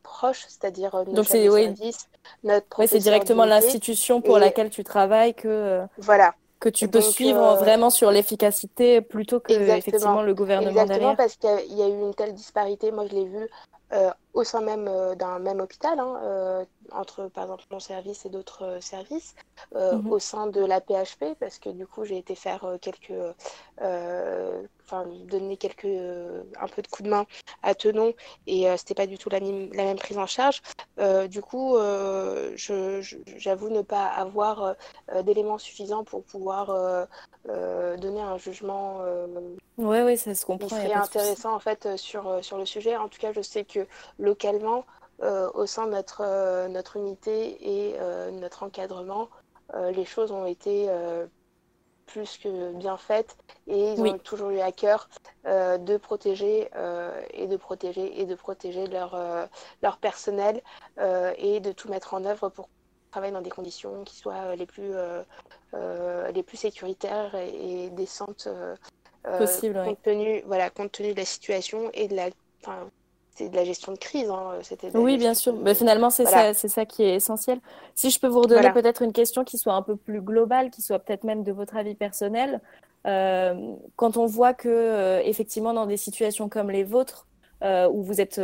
proche, c'est-à-dire notre notre c'est directement l'institution pour laquelle tu travailles que voilà. que tu peux suivre vraiment sur l'efficacité plutôt que effectivement le gouvernement exactement parce qu'il y a eu une telle disparité. Moi je l'ai vu au sein même d'un même hôpital hein, entre par exemple mon service et d'autres euh, services euh, mhm. au sein de la PHP parce que du coup j'ai été faire euh, quelques enfin donner quelques un peu de coup de main à Tenon. Et c'était pas du tout la, la, même prise en charge. Du coup j'avoue ne pas avoir d'éléments suffisants pour pouvoir donner un jugement ouais ouais ça se comprend qui intéressant en fait sur sur le sujet. En tout cas je sais que localement euh, au sein de notre, euh, notre unité et euh, notre encadrement, les choses ont été plus que bien faites. Et ils ont toujours eu à cœur de protéger et de protéger et de protéger leur, leur personnel et de tout mettre en œuvre pour travailler dans des conditions qui soient les plus, les plus sécuritaires et, décentes possible compte, tenu, voilà, compte tenu de la situation et de la c'est de la gestion de crise. Hein, oui, bien sûr. Mais finalement, c'est ça, ça qui est essentiel. Si je peux vous redonner peut-être une question qui soit un peu plus globale, qui soit peut-être même de votre avis personnel, euh, quand on voit que euh, effectivement dans des situations comme les vôtres, euh, où vous êtes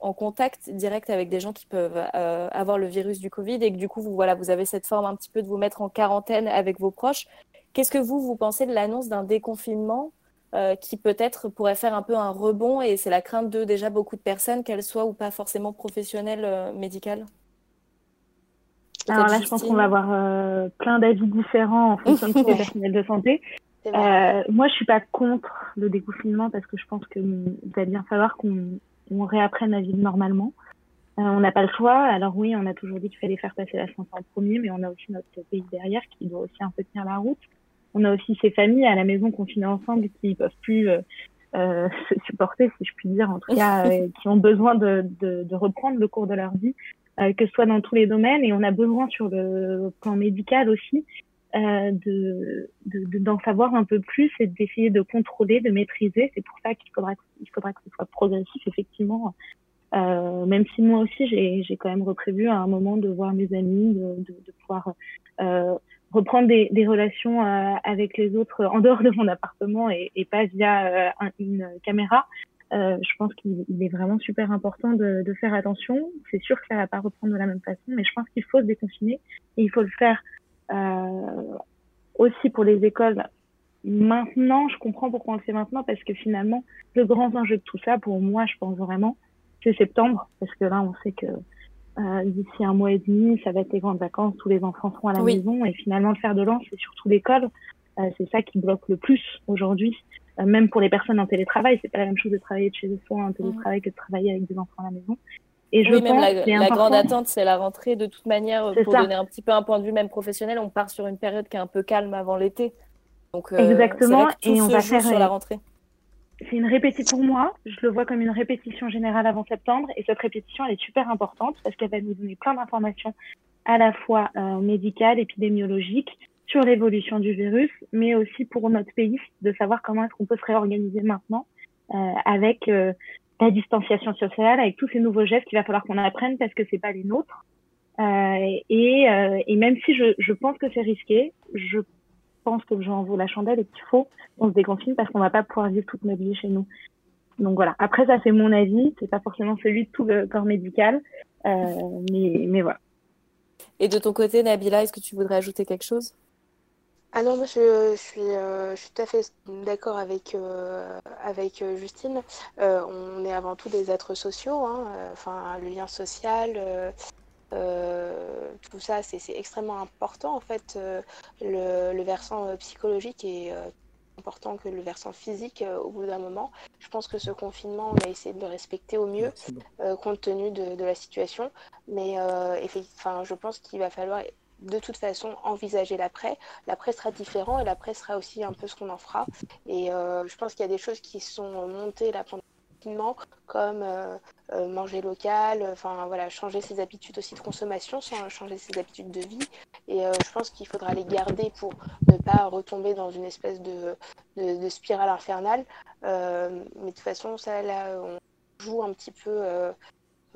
en contact direct avec des gens qui peuvent avoir le virus du Covid et que du coup vous voilà vous avez cette forme un petit peu de vous mettre en quarantaine avec vos proches. Qu'est-ce que vous vous pensez de l'annonce d'un déconfinement euh, qui peut-être pourrait faire un peu un rebond et c'est la crainte de déjà beaucoup de personnes, qu'elles soient ou pas forcément professionnelles euh, médicales. Alors là, je pense qu'on va avoir euh, plein d'avis différents en fonction de des (laughs) personnels de santé. moi, je suis pas contre le déconfinement parce que je pense qu'il va bien falloir qu'on réapprenne à vivre normalement. on n'a pas le choix. Alors oui, on a toujours dit qu'il fallait faire passer la santé en premier, mais on a aussi notre pays derrière qui doit aussi un peu tenir la route on a aussi ces familles à la maison confinées ensemble qui ne peuvent plus euh, euh, (laughs) se supporter, si je puis dire, en tout cas, euh, qui ont besoin de, reprendre le cours de leur vie, que ce soit dans tous les domaines. Et on a besoin sur le plan médical aussi de d'en savoir un peu plus et d'essayer de contrôler, de maîtriser. C'est pour ça qu'il faudra, il faudra que ce soit progressif, effectivement. Même si moi aussi, j'ai quand même reprévu à un moment de voir mes amis, de, pouvoir reprendre des, relations euh, avec les autres en dehors de mon appartement et, pas via euh, une caméra. Euh, je pense qu'il est vraiment super important de, faire attention. C'est sûr que ça va pas reprendre de la même façon, mais je pense qu'il faut se déconfiner et il faut le faire aussi pour les écoles. Maintenant, je comprends pourquoi on le fait maintenant parce que finalement, le grand enjeu de tout ça, pour moi, je pense vraiment, c'est septembre parce que là, on sait que euh, d'ici un mois et demi, ça va être les grandes vacances, tous les enfants seront à la maison et finalement le fer de lance, c'est surtout l'école. Euh, c'est ça qui bloque le plus aujourd'hui, euh, même pour les personnes en télétravail. C'est pas la même chose de travailler de chez soi en télétravail que de travailler avec des enfants à la maison. Et je oui, même la, grande attente, c'est la rentrée. De toute manière, pour donner un petit peu un point de vue même professionnel, on part sur une période qui est un peu calme avant l'été. Donc, euh, Exactement. et on va faire sur la rentrée. C'est une répétition pour moi. Je le vois comme une répétition générale avant septembre. Et cette répétition, elle est super importante parce qu'elle va nous donner plein d'informations à la fois euh, médicales, épidémiologiques, sur l'évolution du virus, mais aussi pour notre pays, de savoir comment est-ce qu'on peut se réorganiser maintenant euh, avec euh, la distanciation sociale, avec tous ces nouveaux gestes qu'il va falloir qu'on apprenne parce que c'est pas les nôtres. Euh, et, euh, et, même si je, je pense que c'est risqué, je pense que j'en vaut la chandelle et qu'il faut qu'on se déconfine parce qu'on va pas pouvoir vivre toute notre vie chez nous. Donc voilà. Après ça c'est mon avis, c'est pas forcément celui de tout le corps médical, euh, mais, mais voilà. Et de ton côté, Nabila, est-ce que tu voudrais ajouter quelque chose? Ah non, moi je, suis, euh, je suis tout à fait d'accord avec, euh, avec euh, Justine. on est avant tout des êtres sociaux, hein, enfin le lien social, tout ça c'est extrêmement important en fait. Le, le, versant psychologique est important que le versant physique au bout d'un moment. Je pense que ce confinement, on a essayé de le respecter au mieux compte tenu de, de, la situation. Mais enfin, je pense qu'il va falloir de toute façon envisager l'après. L'après sera différent et l'après sera aussi un peu ce qu'on en fera. Et euh, je pense qu'il y a des choses qui sont montées là pendant comme euh, euh, manger local, enfin voilà, changer ses habitudes aussi de consommation, changer ses habitudes de vie. Et je pense qu'il faudra les garder pour ne pas retomber dans une espèce de, de spirale infernale. mais de toute façon, ça là, on joue un petit peu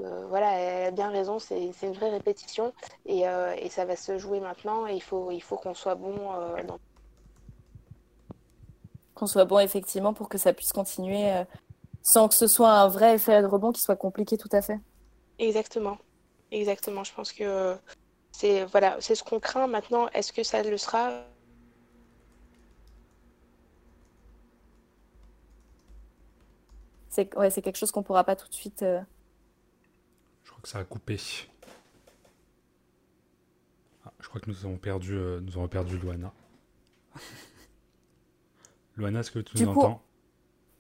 euh, voilà, elle a bien raison, c'est une vraie répétition euh, et, ça va se jouer maintenant et il faut, il faut qu'on soit bon euh. Qu'on soit bon effectivement pour que ça puisse continuer sans que ce soit un vrai effet de rebond qui soit compliqué tout à fait. Exactement, exactement. Je pense que c'est voilà, c'est ce qu'on craint maintenant. Est-ce que ça le sera? C'est ouais, quelque chose qu'on pourra pas tout de suite que ça a coupé. Ah, je crois que nous avons perdu, euh, nous avons perdu Luana. Luana, (laughs) est-ce que tu nous entends?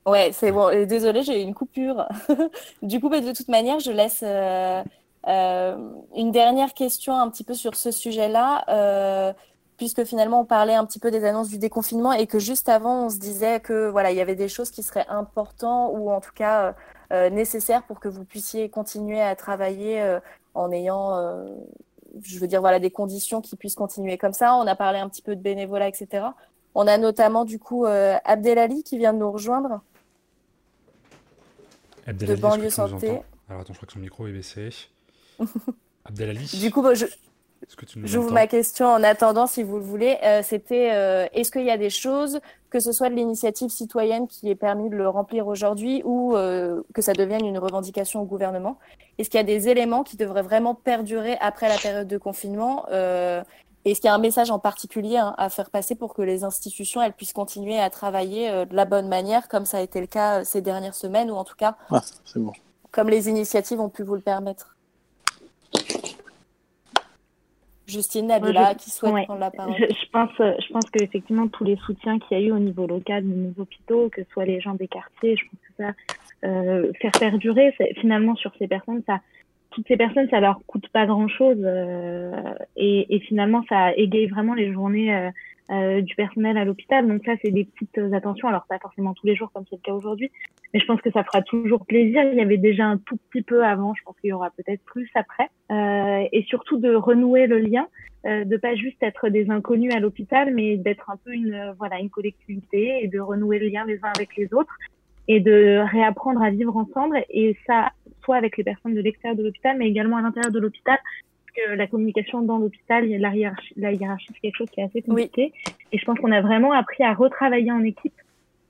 Ouais, c'est bon. Désolée, j'ai eu une coupure. (laughs) du coup, bah, de toute manière, je laisse euh, euh, une dernière question un petit peu sur ce sujet-là puisque finalement on parlait un petit peu des annonces du déconfinement et que juste avant on se disait que voilà il y avait des choses qui seraient importantes ou en tout cas euh, nécessaires pour que vous puissiez continuer à travailler euh, en ayant euh, je veux dire voilà des conditions qui puissent continuer comme ça on a parlé un petit peu de bénévolat etc on a notamment du coup Abdelali qui vient de nous rejoindre. Abdelali, de banlieue santé. alors attends je crois que son micro est baissé. (laughs) Abdelali du coup je, J'ouvre ma question en attendant, si vous le voulez. Euh, C'était euh, est-ce qu'il y a des choses, que ce soit de l'initiative citoyenne qui est permis de le remplir aujourd'hui ou euh, que ça devienne une revendication au gouvernement? Est-ce qu'il y a des éléments qui devraient vraiment perdurer après la période de confinement? Euh, Est-ce qu'il y a un message en particulier hein, à faire passer pour que les institutions elles puissent continuer à travailler euh, de la bonne manière, comme ça a été le cas ces dernières semaines, ou en tout cas, ah, bon. comme les initiatives ont pu vous le permettre? Justine Nabila qui souhaite prendre la parole. Je, pense, je pense qu'effectivement, tous les soutiens qu'il y a eu au niveau local, de nos hôpitaux, que ce soit les gens des quartiers, je pense que ça, euh, faire perdurer, finalement, sur ces personnes, ça, toutes ces personnes, ça leur coûte pas grand-chose et, et, finalement, ça égaye vraiment les journées euh, du personnel à l'hôpital. Donc ça, c'est des petites attentions. Alors pas forcément tous les jours comme c'est le cas aujourd'hui, mais je pense que ça fera toujours plaisir. Il y avait déjà un tout petit peu avant. Je pense qu'il y aura peut-être plus après. Euh, et surtout de renouer le lien, euh, de pas juste être des inconnus à l'hôpital, mais d'être un peu une voilà une collectivité et de renouer le lien les uns avec les autres et de réapprendre à vivre ensemble. Et ça, soit avec les personnes de l'extérieur de l'hôpital, mais également à l'intérieur de l'hôpital, la communication dans l'hôpital, la hiérarchie, la hiérarchie c'est quelque chose qui est assez compliqué. Et je pense qu'on a vraiment appris à retravailler en équipe.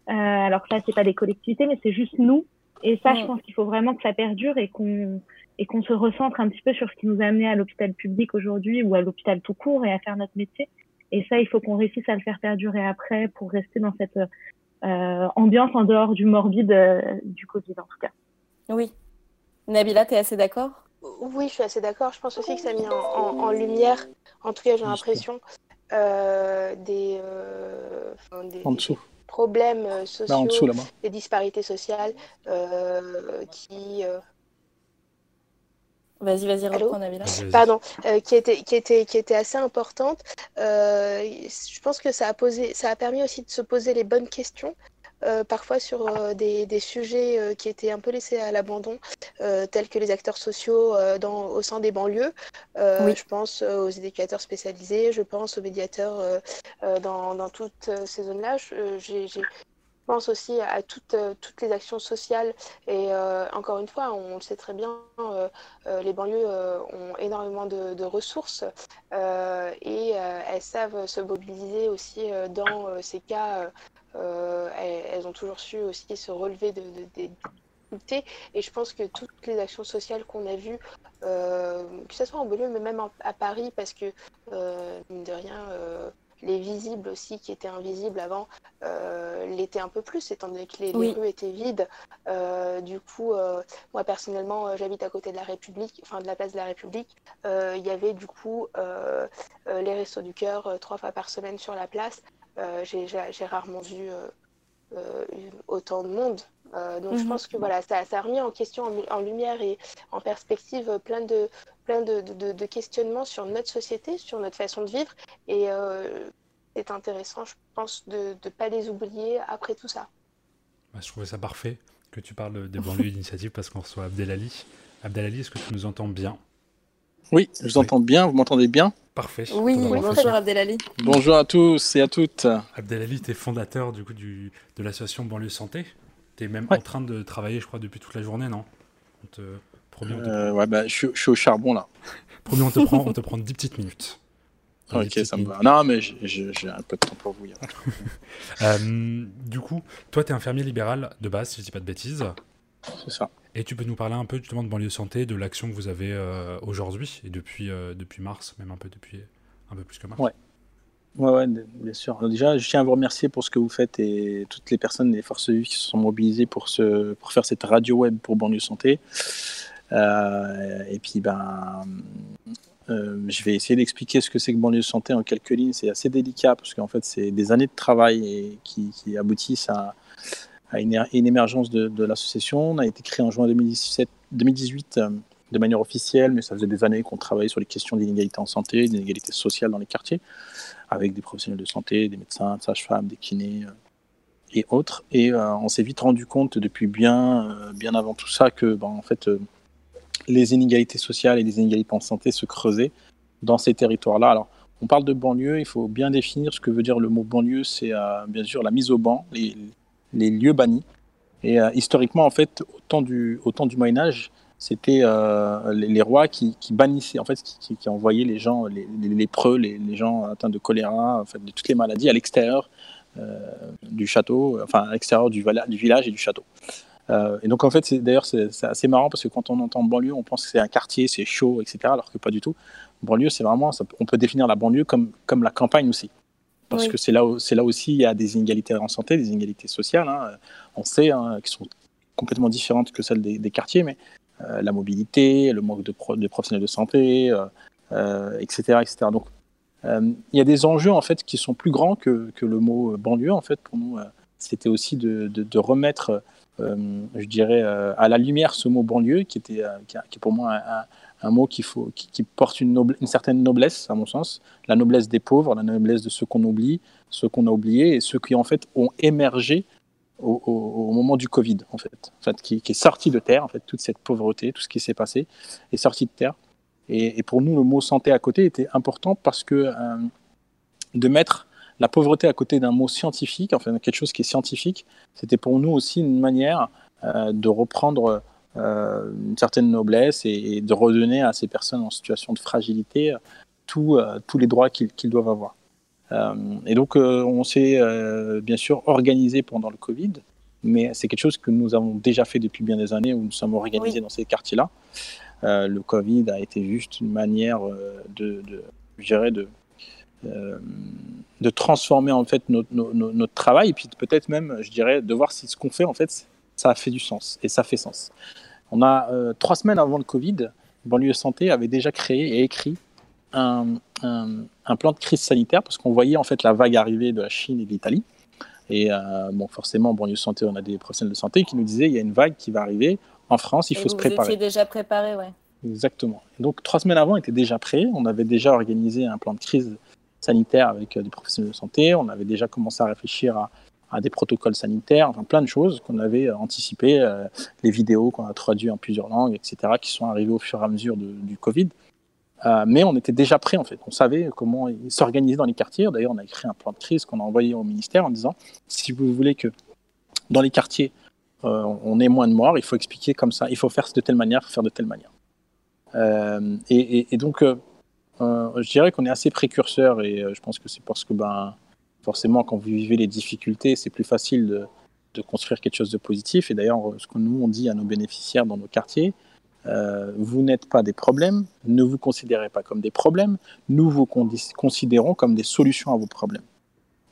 Euh, alors ça, c'est pas des collectivités, mais c'est juste nous. Et ça, je pense qu'il faut vraiment que ça perdure et qu'on et qu'on se recentre un petit peu sur ce qui nous a amené à l'hôpital public aujourd'hui ou à l'hôpital tout court et à faire notre métier. Et ça, il faut qu'on réussisse à le faire perdurer après pour rester dans cette ambiance en dehors du morbide euh, du Covid en tout cas. Oui. Nabila, tu es assez d'accord? Oui, je suis assez d'accord. Je pense aussi que ça a mis en, lumière, en tout cas j'ai l'impression, euh, des, euh, problèmes euh, sociaux, des disparités sociales qui... Vas-y, vas-y, reprends, Pardon, qui, était, qui, était, qui était assez importante. je pense que ça a, posé, ça a permis aussi de se poser les bonnes questions euh, parfois sur euh, des, des, sujets euh, qui étaient un peu laissés à l'abandon, tels que les acteurs sociaux dans, au sein des banlieues. Je pense aux éducateurs spécialisés, je pense aux médiateurs dans, dans, toutes ces zones-là. Pense aussi à toutes, toutes les actions sociales. Et encore une fois, on le sait très bien, les banlieues ont énormément de, de ressources et elles savent se mobiliser aussi dans ces cas euh, elles, ont toujours su aussi se relever de, des difficultés. Et je pense que toutes les actions sociales qu'on a vues, euh, que ce soit en Bolivie, mais même à Paris, parce que, euh, mine de rien, les visibles aussi qui étaient invisibles avant l'étaient un peu plus étant donné que les, rues étaient vides. du coup, moi personnellement, j'habite à côté de la République, enfin de la place de la République. Il y avait du coup les restos du cœur trois fois par semaine sur la place. Euh, j'ai rarement vu euh, euh, autant de monde. donc je mhm. pense que voilà, ça, ça, a remis en question, en, lumière et en perspective plein de, plein de, de, questionnements sur notre société, sur notre façon de vivre. Et c'est intéressant, je pense, de ne pas les oublier après tout ça. Bah, je trouvais ça parfait que tu parles des banlieues (laughs) d'initiative parce qu'on reçoit Abdelali. Abdelali, est-ce que tu nous entends bien? Oui, je vous entends bien, vous m'entendez bien? Parfait. Oui, bonjour Abdelali. Bonjour à tous et à toutes. Abdelali, tu es fondateur du coup, du, de l'association Banlieue Santé. Tu es même en train de travailler, je crois, depuis toute la journée, non? On te, euh, Ouais, bah, je, suis au charbon là. (laughs) Promis, on te prend, on te prend 10 petites minutes. ok, ça me va. Non, mais j'ai un peu de temps pour vous. (laughs) euh, du coup, toi, tu es infirmier libéral de base, si je dis pas de bêtises. C'est ça. Et tu peux nous parler un peu justement de banlieue santé, de l'action que vous avez euh, aujourd'hui et depuis, euh, depuis mars, même un peu depuis un peu plus que mars. Ouais. Ouais, bien sûr. déjà, je tiens à vous remercier pour ce que vous faites et toutes les personnes des forces vives qui se sont mobilisées pour, ce, pour faire cette radio web pour banlieue santé. Euh, et puis, ben, je vais essayer d'expliquer ce que c'est que banlieue santé en quelques lignes. C'est assez délicat parce qu'en fait, c'est des années de travail qui, aboutissent à, une, émergence de, l'association. On a été créé en juin 2017, 2018 euh, de manière officielle, mais ça faisait des années qu'on travaillait sur les questions d'inégalité en santé, d'inégalité sociale dans les quartiers, avec des professionnels de santé, des médecins, des sages-femmes, des kinés euh, et autres. Et euh, on s'est vite rendu compte depuis bien, bien avant tout ça que, ben, en fait, les inégalités sociales et les inégalités en santé se creusaient dans ces territoires-là. Alors, on parle de banlieue, il faut bien définir ce que veut dire le mot banlieue. C'est bien sûr la mise au banc, les, lieux bannis. Et euh, historiquement, en fait, au temps du, Moyen Âge, c'était euh, les, rois qui, bannissaient, en fait, qui, envoyaient les gens, les, lépreux, les, gens atteints de choléra, en fait, de toutes les maladies à l'extérieur euh, du château, enfin à l'extérieur du, village et du château. Et donc en fait, c'est, d'ailleurs, c'est, assez marrant parce que quand on entend banlieue, on pense que c'est un quartier, c'est chaud, etc. Alors que pas du tout. Banlieue, c'est vraiment, on peut définir la banlieue comme, comme la campagne aussi parce que c'est là, c'est là aussi il y a des inégalités en santé, des inégalités sociales. Hein. on sait hein, qui sont complètement différentes que celles des, quartiers, mais euh, la mobilité, le manque de, de professionnels de santé, etc., euh, euh, etc. Donc il y a des enjeux en fait qui sont plus grands que, que le mot banlieue en fait pour nous. c'était aussi de, de, remettre je dirais, à la lumière ce mot banlieue, qui, était, qui, est pour moi un, mot qui, porte une, certaine noblesse, à mon sens, la noblesse des pauvres, la noblesse de ceux qu'on oublie, ceux qu'on a oubliés, et ceux qui, en fait, ont émergé au, moment du Covid, en fait, en fait qui, est sorti de terre, en fait, toute cette pauvreté, tout ce qui s'est passé est sorti de terre. Et, pour nous, le mot santé à côté était important parce que euh, de mettre la pauvreté à côté d'un mot scientifique, enfin quelque chose qui est scientifique, c'était pour nous aussi une manière euh, de reprendre euh, une certaine noblesse et, de redonner à ces personnes en situation de fragilité tous les droits qu'ils doivent avoir. Euh, et donc, euh, on s'est euh, bien sûr organisé pendant le Covid, mais c'est quelque chose que nous avons déjà fait depuis bien des années où nous sommes organisés dans ces quartiers-là. le Covid a été juste une manière de, de je dirais, de, de transformer en fait notre, notre, travail et puis peut-être même, je dirais, de voir si ce qu'on fait en fait, ça a fait du sens et ça fait sens. On a trois semaines avant le Covid, Banlieue Santé avait déjà créé et écrit un, un, plan de crise sanitaire parce qu'on voyait en fait la vague arriver de la Chine et de l'Italie. Et euh, bon, forcément, en banlieue santé, on a des professionnels de santé qui nous disaient il y a une vague qui va arriver en France, il faut se préparer. Vous étiez déjà préparé, ouais. Exactement. Donc trois semaines avant, on était déjà prêt. On avait déjà organisé un plan de crise sanitaire avec euh, des professionnels de santé. On avait déjà commencé à réfléchir à, des protocoles sanitaires, enfin plein de choses qu'on avait anticipées, euh, les vidéos qu'on a traduites en plusieurs langues, etc., qui sont arrivées au fur et à mesure du Covid. Euh, mais on était déjà prêt en fait. On savait comment s'organiser dans les quartiers. D'ailleurs, on a écrit un plan de crise qu'on a envoyé au ministère en disant si vous voulez que dans les quartiers euh, on ait moins de morts, il faut expliquer comme ça, il faut faire de telle manière, faire de telle manière. Euh, et, donc, je dirais qu'on est assez précurseur et je pense que c'est parce que ben, forcément, quand vous vivez les difficultés, c'est plus facile de, de, construire quelque chose de positif. Et d'ailleurs, ce que nous on dit à nos bénéficiaires dans nos quartiers, euh, vous n'êtes pas des problèmes, ne vous considérez pas comme des problèmes, nous vous considérons comme des solutions à vos problèmes.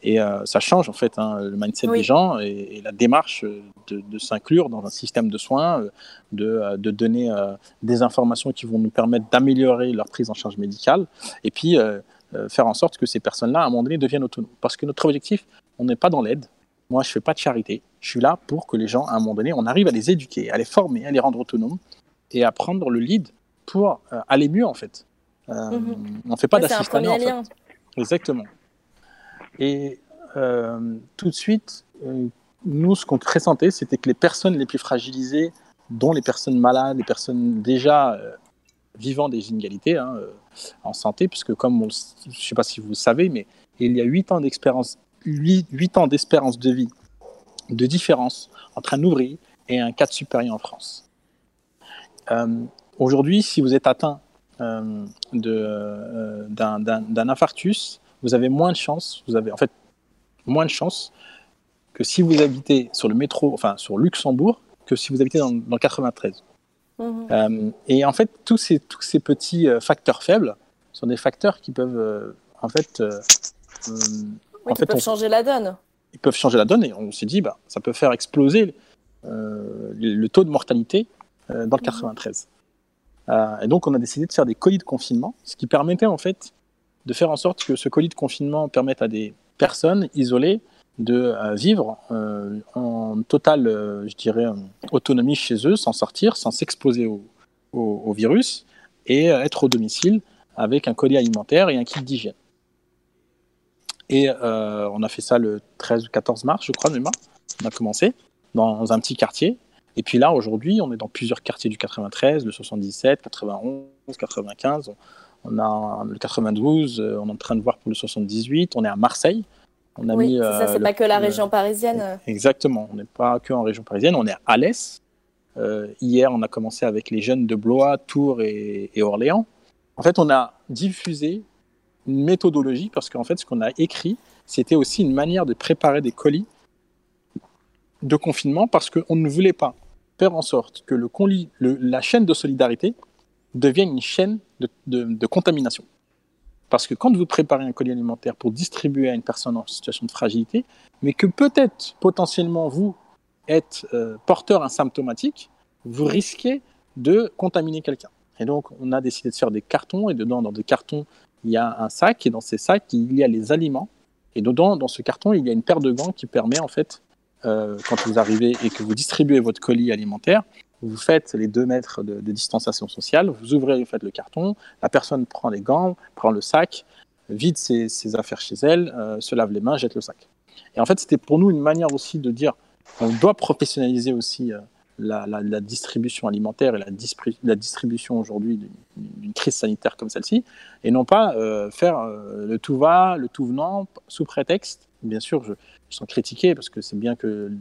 Et euh, ça change en fait hein, le mindset des gens et, la démarche de, s'inclure dans un système de soins, euh, de, de donner des informations qui vont nous permettre d'améliorer leur prise en charge médicale et puis faire en sorte que ces personnes-là, à un moment donné, deviennent autonomes. Parce que notre objectif, on n'est pas dans l'aide. Moi, je ne fais pas de charité. Je suis là pour que les gens, à un moment donné, on arrive à les éduquer, à les former, à les rendre autonomes et à prendre le lead pour euh, aller mieux en fait. Euh, mhm. On ne fait pas ouais, d'assistanat en fait. Exactement. Et euh, tout de suite, nous, ce qu'on pressentait, c'était que les personnes les plus fragilisées, dont les personnes malades, les personnes déjà vivant des inégalités hein, en santé, puisque comme je ne sais pas si vous le savez, mais il y a 8 ans d'expérience, 8, ans d'espérance de vie de différence entre un ouvrier et un cadre supérieur en France. Euh, aujourd'hui, si vous êtes atteint euh, euh, d'un infarctus, vous avez moins de chance, vous avez en fait moins de chance que si vous habitez sur le métro, enfin sur Luxembourg, que si vous habitez dans, dans 93. Mhm. et en fait, tous ces, tous ces petits facteurs faibles sont des facteurs qui peuvent, en fait, oui, fait, peuvent changer la donne. Ils peuvent changer la donne et on s'est dit, bah, ça peut faire exploser le taux de mortalité euh, dans le 93. Mhm. Euh, et donc, on a décidé de faire des colis de confinement, ce qui permettait en fait de faire en sorte que ce colis de confinement permette à des personnes isolées de euh, vivre en totale, je dirais, autonomie chez eux, sans sortir, sans s'exposer au, virus, et être au domicile avec un colis alimentaire et un kit d'hygiène. Et on a fait ça le 13 ou 14 mars, je crois, mars. On a commencé dans un petit quartier et puis là, aujourd'hui, on est dans plusieurs quartiers du 93, le 77, 91, 95. On a le 92, euh, on est en train de voir pour le 78. On est à Marseille. On a oui, ça, c'est euh, pas que la région parisienne. Exactement, on n'est pas que en région parisienne. On est à Alès. Euh, hier, on a commencé avec les jeunes de Blois, Tours et, et Orléans. En fait, on a diffusé une méthodologie parce qu'en fait, ce qu'on a écrit, c'était aussi une manière de préparer des colis de confinement parce qu'on ne voulait pas faire en sorte que le, la chaîne de solidarité devienne une chaîne de, contamination. Parce que quand vous préparez un colis alimentaire pour distribuer à une personne en situation de fragilité, mais que peut-être potentiellement vous êtes euh, porteur asymptomatique, vous risquez de contaminer quelqu'un. Et donc on a décidé de faire des cartons, et dedans, dans des cartons, il y a un sac, et dans ces sacs, il y a les aliments, et dedans, dans ce carton, il y a une paire de gants qui permet en fait euh, quand vous arrivez et que vous distribuez votre colis alimentaire, vous faites les deux mètres de, distanciation sociale, vous ouvrez, vous faites le carton, la personne prend les gants, prend le sac, vide ses, affaires chez elle, euh, se lave les mains, jette le sac. Et en fait, c'était pour nous une manière aussi de dire, on doit professionnaliser aussi euh, la, distribution alimentaire et la, distribution aujourd'hui d'une crise sanitaire comme celle-ci, et non pas euh, faire le tout va, le tout venant, sous prétexte, bien sûr, je, je sens critiqué parce que c'est bien que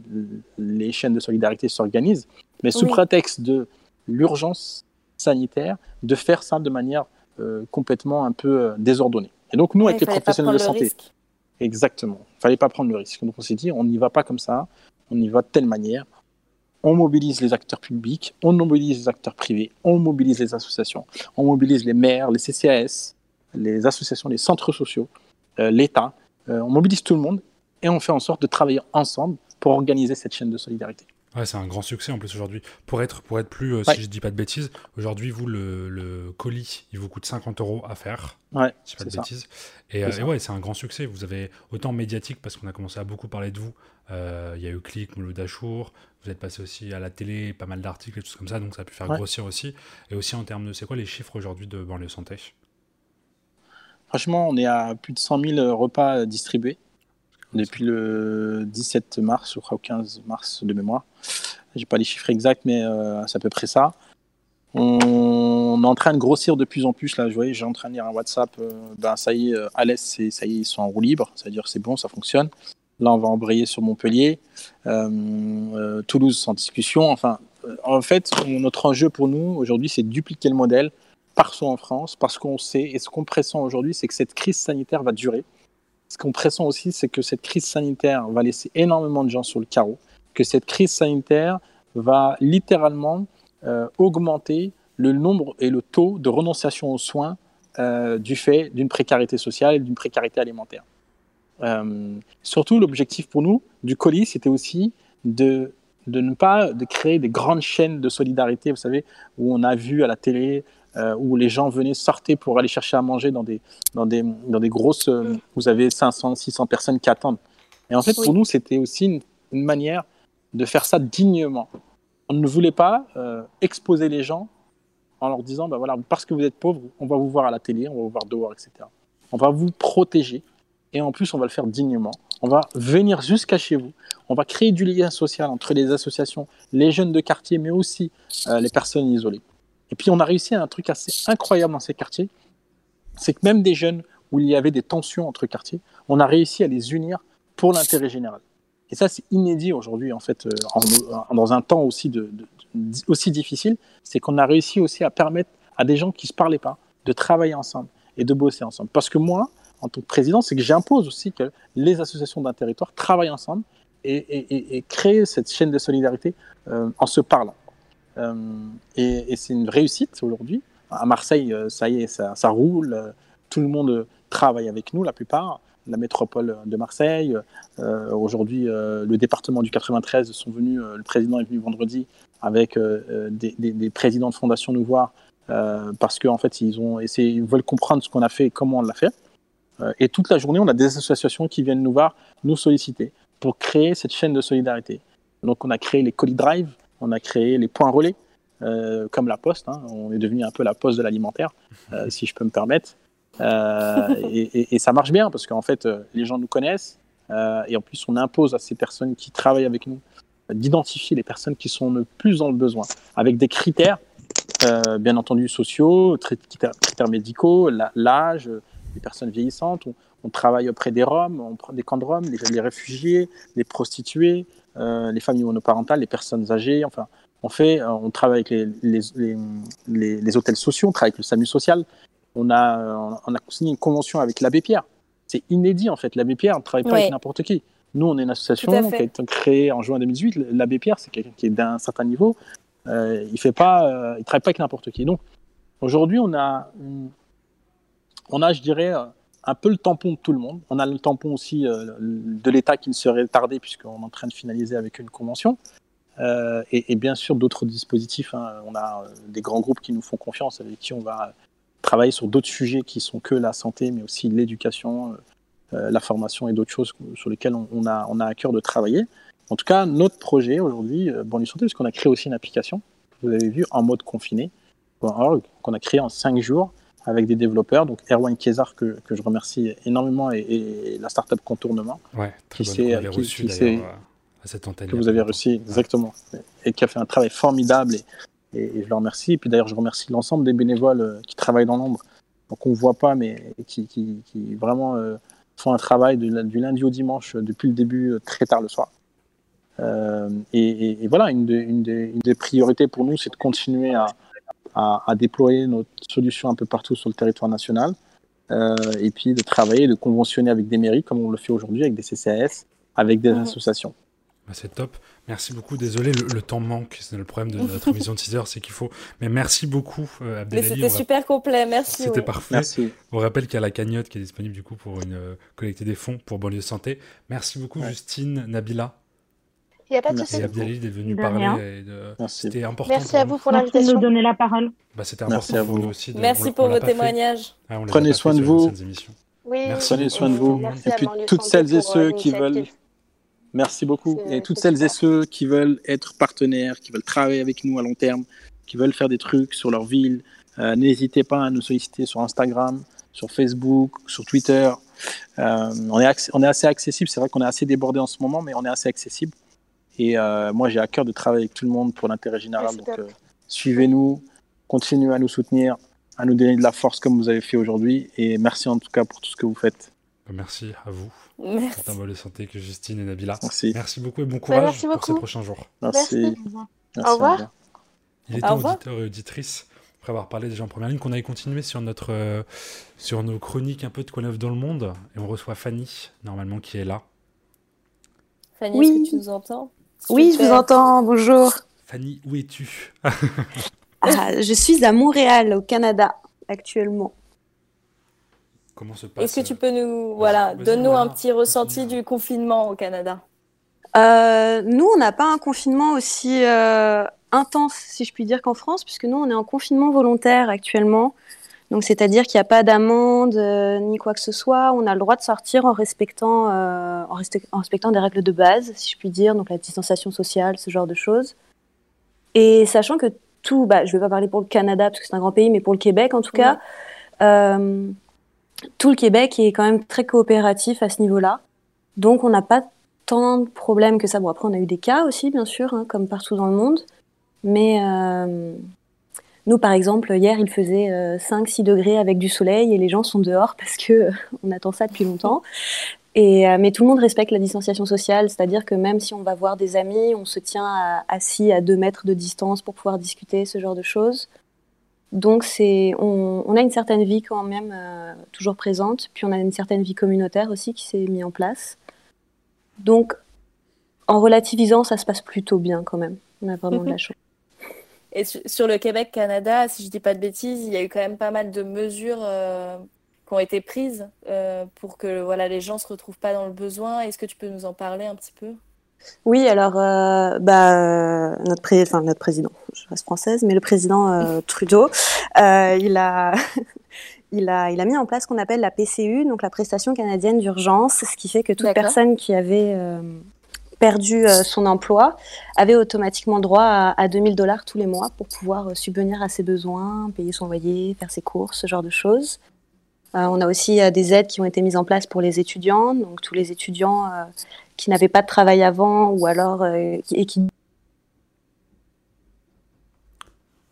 les chaînes de solidarité s'organisent, mais sous oui. prétexte de l'urgence sanitaire, de faire ça de manière euh, complètement un peu euh, désordonnée. Et donc nous, ouais, avec les professionnels de santé, risque. exactement, il fallait pas prendre le risque. Donc on s'est dit, on n'y va pas comme ça, on y va de telle manière. On mobilise les acteurs publics, on mobilise les acteurs privés, on mobilise les associations, on mobilise les maires, les CCAS, les associations, les centres sociaux, euh, l'État. Euh, on mobilise tout le monde et on fait en sorte de travailler ensemble pour organiser cette chaîne de solidarité. Ouais, c'est un grand succès en plus aujourd'hui. Pour être, pour être plus, euh, ouais. si je dis pas de bêtises, aujourd'hui, vous, le, le, colis, il vous coûte 50 euros à faire. Ouais, si pas de bêtises. Et, euh, et, ouais, c'est un grand succès. Vous avez autant médiatique parce qu'on a commencé à beaucoup parler de vous. Euh, il y a eu Click, Mouloud Dachour. Vous êtes passé aussi à la télé, pas mal d'articles et tout comme ça, donc ça a pu faire ouais. grossir aussi. Et aussi en termes de, c'est quoi les chiffres aujourd'hui de banlieue santé? Franchement, on est à plus de 100 000 repas distribués depuis le 17 mars, je crois, au 15 mars de mémoire. J'ai pas les chiffres exacts, mais euh, c'est à peu près ça. On, est en train de grossir de plus en plus. Là, je voyais, j'ai en train de lire un WhatsApp. Euh, ben, ça y est, euh, Alès, ça y est, ils sont en roue libre. C'est-à-dire, c'est bon, ça fonctionne. Là, on va embrayer sur Montpellier. Toulouse, sans discussion. Enfin, en fait, notre enjeu pour nous aujourd'hui, c'est de dupliquer le modèle partout en France, parce qu'on sait, et ce qu'on pressent aujourd'hui, c'est que cette crise sanitaire va durer ce qu'on pressent aussi, c'est que cette crise sanitaire va laisser énormément de gens sur le carreau, que cette crise sanitaire va littéralement euh, augmenter le nombre et le taux de renonciation aux soins euh, du fait d'une précarité sociale et d'une précarité alimentaire. Euh, surtout, l'objectif pour nous du colis, c'était aussi de, de ne pas de créer des grandes chaînes de solidarité, vous savez, où on a vu à la télé euh, où les gens venaient sortir pour aller chercher à manger dans des, dans des, dans des grosses. Euh, mm. Vous avez 500, 600 personnes qui attendent. Et en fait, oui. pour nous, c'était aussi une, une, manière de faire ça dignement. On ne voulait pas euh, exposer les gens en leur disant bah voilà, parce que vous êtes pauvre, on va vous voir à la télé, on va vous voir dehors, etc. On va vous protéger et en plus, on va le faire dignement. On va venir jusqu'à chez vous. On va créer du lien social entre les associations, les jeunes de quartier, mais aussi euh, les personnes isolées. Et puis on a réussi à un truc assez incroyable dans ces quartiers, c'est que même des jeunes où il y avait des tensions entre quartiers, on a réussi à les unir pour l'intérêt général. Et ça, c'est inédit aujourd'hui, en fait, euh, dans un temps aussi, aussi difficile, c'est qu'on a réussi aussi à permettre à des gens qui ne se parlaient pas de travailler ensemble et de bosser ensemble. Parce que moi, en tant que président, c'est que j'impose aussi que les associations d'un territoire travaillent ensemble et, créent cette chaîne de solidarité euh, en se parlant. Euh, et, c'est une réussite aujourd'hui. À Marseille, euh, ça y est, ça, roule. Tout le monde travaille avec nous, la plupart. La métropole de Marseille. Euh, aujourd'hui, euh, le département du 93 sont venus. le président est venu vendredi avec des, présidents de fondation nous voir parce qu'en en fait, ils ont essayé, ils veulent comprendre ce qu'on a fait et comment on l'a fait. et toute la journée, on a des associations qui viennent nous voir, nous solliciter pour créer cette chaîne de solidarité. Donc, on a créé les Colis Drive, on a créé les points relais, euh, comme la Poste. Hein. On est devenu un peu la Poste de l'alimentaire, (laughs) euh, si je peux me permettre. Euh, et, et, et, ça marche bien parce qu'en fait, les gens nous connaissent et en plus, on impose à ces personnes qui travaillent avec nous d'identifier les personnes qui sont le plus dans le besoin, avec des critères, bien entendu, sociaux, critères, critères médicaux, l'âge, les personnes vieillissantes. On, on, travaille auprès des Roms, on prend des camps de Roms, les, les réfugiés, les prostituées, euh, les familles monoparentales, les personnes âgées. Enfin, on fait, euh, on travaille avec les, les, les, les, hôtels sociaux, on travaille avec le SAMU social. On a, on a signé une convention avec l'abbé Pierre. C'est inédit en fait. L'abbé Pierre ne travaille pas avec n'importe qui. Nous, on est une association qui a été créée en juin 2018. L'abbé Pierre, c'est quelqu'un qui est d'un certain niveau. Euh, il fait pas, euh, il travaille pas avec n'importe qui. Donc, aujourd'hui, on a, on a, je dirais, un peu le tampon de tout le monde. On a le tampon aussi euh, de l'État qui ne serait tardé puisqu'on est en train de finaliser avec une convention. Euh, et, bien sûr d'autres dispositifs. Hein. On a euh, des grands groupes qui nous font confiance, avec qui on va travailler sur d'autres sujets qui sont que la santé, mais aussi l'éducation, la formation et d'autres choses sur lesquelles on, a, à cœur de travailler. En tout cas, notre projet aujourd'hui, Banlieue Santé, puisqu'on a créé aussi une application, vous avez vu, en mode confiné, qu'on a créé en cinq jours avec des développeurs, donc Erwan Kézar, que, que je remercie énormément, et, et la startup Contournement. Ouais, très qui bonne, qui, reçu, qui euh, à cette antenne. Que vous avez reçu, exactement. Et qui a fait un travail formidable, et, et, je le remercie. Et puis d'ailleurs, je remercie l'ensemble des bénévoles euh, qui travaillent dans l'ombre, qu'on ne voit pas, mais qui, qui, qui vraiment euh, font un travail du, du, lundi au dimanche, depuis le début, très tard le soir. Euh, et, voilà, une, de, une, des, une, des, priorités pour nous, c'est de continuer à, à, à, déployer notre solution un peu partout sur le territoire national. Euh, et puis de travailler, de conventionner avec des mairies, comme on le fait aujourd'hui, avec des CCAS, avec des mmh. associations. Bah c'est top. Merci beaucoup. Désolé, le, le temps manque. C'est le problème de notre émission de 6 heures, c'est qu'il faut. Mais merci beaucoup, euh, Mais c'était super complet. Merci. C'était ouais. parfait. Merci. On rappelle qu'il y a la cagnotte qui est disponible du coup pour une, euh, collecter des fonds pour banlieue santé. Merci beaucoup, ouais. Justine, Nabila. Il n'y a pas de Abdelali est venu de parler. De... C'était important. Merci à vous pour l'invitation. Merci de nous donner la parole. Bah, C'était important Merci à vous. aussi. De... Merci pour vos témoignages. Ah, Prenez soin de vous. Oui. Merci. Prenez soin de vous. Merci et puis toutes celles et ceux qui veulent. Merci beaucoup. Et toutes celles et ceux qui veulent être partenaires, qui veulent travailler avec nous à long terme, qui veulent faire des trucs sur leur ville, euh, n'hésitez pas à nous solliciter sur Instagram, sur Facebook, sur Twitter. Euh, on, est on est assez accessible. C'est vrai qu'on est assez débordé en ce moment, mais on est assez accessible. Et euh, moi, j'ai à cœur de travailler avec tout le monde pour l'intérêt général. Ouais, donc, euh, suivez-nous, continuez à nous soutenir, à nous donner de la force comme vous avez fait aujourd'hui. Et merci en tout cas pour tout ce que vous faites. Merci à vous. Merci. De Santé, que Justine et Nabila. Merci. Merci beaucoup et bon courage bah, pour ces prochains jours. Merci. merci. merci Au revoir. Il est temps, auditeurs et auditrices, après avoir parlé déjà en première ligne, qu'on aille continuer sur, notre, euh, sur nos chroniques un peu de quoi neuf dans le monde. Et on reçoit Fanny, normalement, qui est là. Fanny, oui. est-ce que tu nous entends? Oui, Super. je vous entends. Bonjour. Fanny, où es-tu? Ah, Je suis à Montréal, au Canada, actuellement. Comment se passe Est-ce que tu peux nous, voilà, donne-nous un petit ressenti du confinement au Canada euh, Nous, on n'a pas un confinement aussi euh, intense, si je puis dire, qu'en France, puisque nous, on est en confinement volontaire actuellement. Donc, c'est-à-dire qu'il n'y a pas d'amende euh, ni quoi que ce soit. On a le droit de sortir en respectant, euh, en, respectant des règles de base, si je puis dire, donc la distanciation sociale, ce genre de choses. Et sachant que tout, bah, je ne vais pas parler pour le Canada parce que c'est un grand pays, mais pour le Québec en tout cas, euh, tout le Québec est quand même très coopératif à ce niveau-là. Donc, on n'a pas tant de problèmes que ça. Bon, après, on a eu des cas aussi, bien sûr, hein, comme partout dans le monde. Mais nous, par exemple, hier, il faisait euh, 5-6 degrés avec du soleil et les gens sont dehors (laughs) parce que euh, on attend ça depuis longtemps. Et, euh, mais tout le monde respecte la distanciation sociale, c'est-à-dire que même si on va voir des amis, on se tient à, assis à 2 mètres de distance pour pouvoir discuter, ce genre de choses. Donc, c'est, on, on, a une certaine vie quand même euh, toujours présente, puis on a une certaine vie communautaire aussi qui s'est mise en place. Donc, en relativisant, ça se passe plutôt bien quand même. On a vraiment de la chance. Et sur le Québec-Canada, si je dis pas de bêtises, il y a eu quand même pas mal de mesures euh, qui ont été prises euh, pour que voilà, les gens se retrouvent pas dans le besoin. Est-ce que tu peux nous en parler un petit peu? Oui, alors euh, bah, notre, pré notre président, je reste française, mais le président euh, (laughs) Trudeau, il a... (laughs) Il a, il a mis en place ce qu'on appelle la PCU, donc la prestation canadienne d'urgence, ce qui fait que toute personne qui avait perdu euh, son emploi avait automatiquement droit à, à 2000 dollars tous les mois pour pouvoir euh, subvenir à ses besoins, payer son loyer, faire ses courses, ce genre de choses. Euh, on a aussi euh, des aides qui ont été mises en place pour les étudiants, donc tous les étudiants euh, qui n'avaient pas de travail avant ou alors euh, et qui.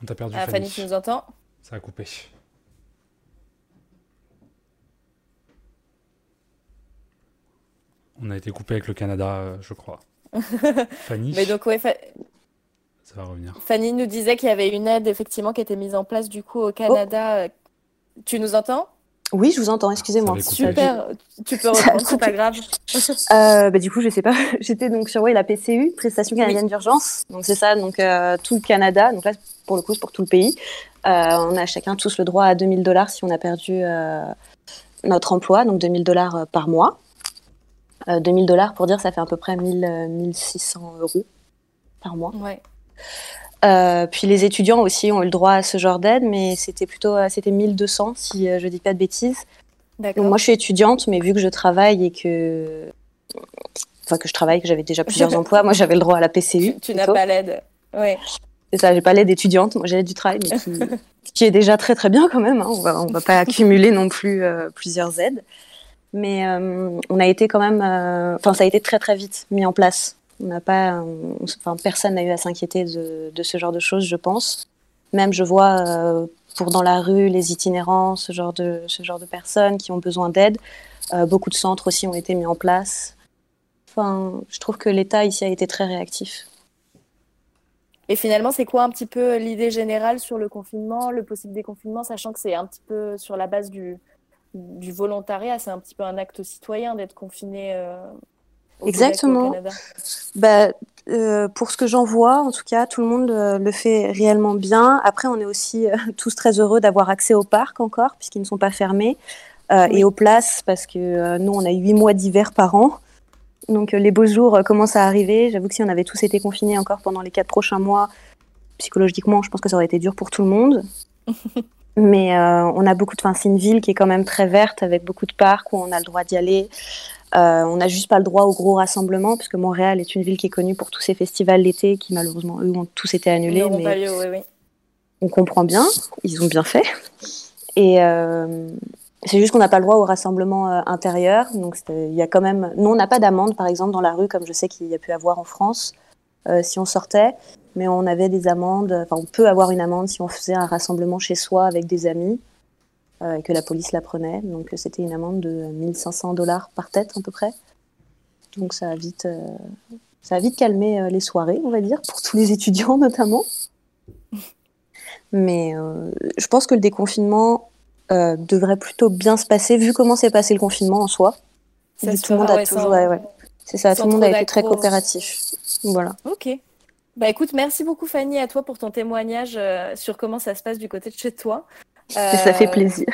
On t'a perdu. Ah, Fanny, tu nous entends? Ça a coupé. On a été coupé avec le Canada, je crois. (laughs) Fanny. Mais donc, ouais, fa... ça va revenir. Fanny nous disait qu'il y avait une aide effectivement qui était mise en place du coup au Canada. Oh. Tu nous entends? Oui, je vous entends, excusez-moi. Super, tu peux reprendre, c'est pas grave. (laughs) euh, bah, du coup, je sais pas. (laughs) J'étais donc sur ouais, la PCU, Prestation canadienne oui. d'urgence. Donc c'est ça, donc euh, tout le Canada. Donc là, pour le coup, c'est pour tout le pays. Euh, on a chacun tous le droit à 2000 dollars si on a perdu euh, notre emploi, donc 2000 dollars par mois. 2000 dollars, pour dire, ça fait à peu près 1000, 1600 euros par mois. Ouais. Euh, puis les étudiants aussi ont eu le droit à ce genre d'aide, mais c'était plutôt c'était 1200 si euh, je dis pas de bêtises. Donc moi je suis étudiante, mais vu que je travaille et que enfin que je travaille, que j'avais déjà (laughs) plusieurs emplois. Moi, j'avais le droit à la PCU. Tu, tu n'as pas l'aide. Ouais. C'est ça, j'ai pas l'aide étudiante. Moi, j'ai l'aide du travail, mais qui, (laughs) qui, est déjà très très bien quand même. Hein. On va on va pas accumuler non plus euh, plusieurs aides. Mais euh, on a été quand même, euh, enfin ça a été très très vite mis en place. On n'a pas, enfin personne n'a eu à s'inquiéter de, de, ce genre de choses, je pense. Même je vois pour dans la rue les itinérants, ce genre de ce genre de personnes qui ont besoin d'aide. beaucoup de centres aussi ont été mis en place. Enfin, je trouve que l'État ici a été très réactif. Et finalement, c'est quoi un petit peu l'idée générale sur le confinement, le possible déconfinement, sachant que c'est un petit peu sur la base du, du volontariat, c'est un petit peu un acte citoyen d'être confiné euh, au Exactement. Québec, au Canada. Bah, euh, pour ce que j'en vois, en tout cas, tout le monde euh, le fait réellement bien. Après, on est aussi euh, (laughs) tous très heureux d'avoir accès au parc encore, puisqu'ils ne sont pas fermés, oui. et aux places, parce que nous, on a huit mois d'hiver par an. Donc les beaux jours commencent à arriver. J'avoue que si on avait tous été confinés encore pendant les quatre prochains mois, psychologiquement, je pense que ça aurait été dur pour tout le monde. (laughs) Mais euh, on a beaucoup de. Enfin, c'est une ville qui est quand même très verte avec beaucoup de parcs où on a le droit d'y aller. Euh, on n'a juste pas le droit aux gros rassemblements puisque Montréal est une ville qui est connue pour tous ces festivals l'été qui malheureusement eux ont tous été annulés. Mais pas lieu, oui, oui. On comprend bien, ils ont bien fait. Et euh, c'est juste qu'on n'a pas le droit au rassemblement euh, intérieur. Donc il y a quand même. Nous, on n'a pas d'amende par exemple dans la rue comme je sais qu'il y a pu avoir en France si on sortait mais on avait des amendes. Enfin, on peut avoir une amende si on faisait un rassemblement chez soi avec des amis euh, et que la police la prenait. Donc, c'était une amende de 1500 dollars par tête à peu près. Donc, ça a vite, euh, ça a vite calmé euh, les soirées, on va dire, pour tous les étudiants (laughs) notamment. Mais euh, je pense que le déconfinement euh, devrait plutôt bien se passer vu comment s'est passé le confinement en soi. Ça tout le monde a ouais, toujours, sans, ouais, ouais. C'est ça, tout le monde a été très coopératif. Voilà. Ok. Bah écoute, merci beaucoup Fanny à toi pour ton témoignage euh, sur comment ça se passe du côté de chez toi. Euh, ça fait plaisir.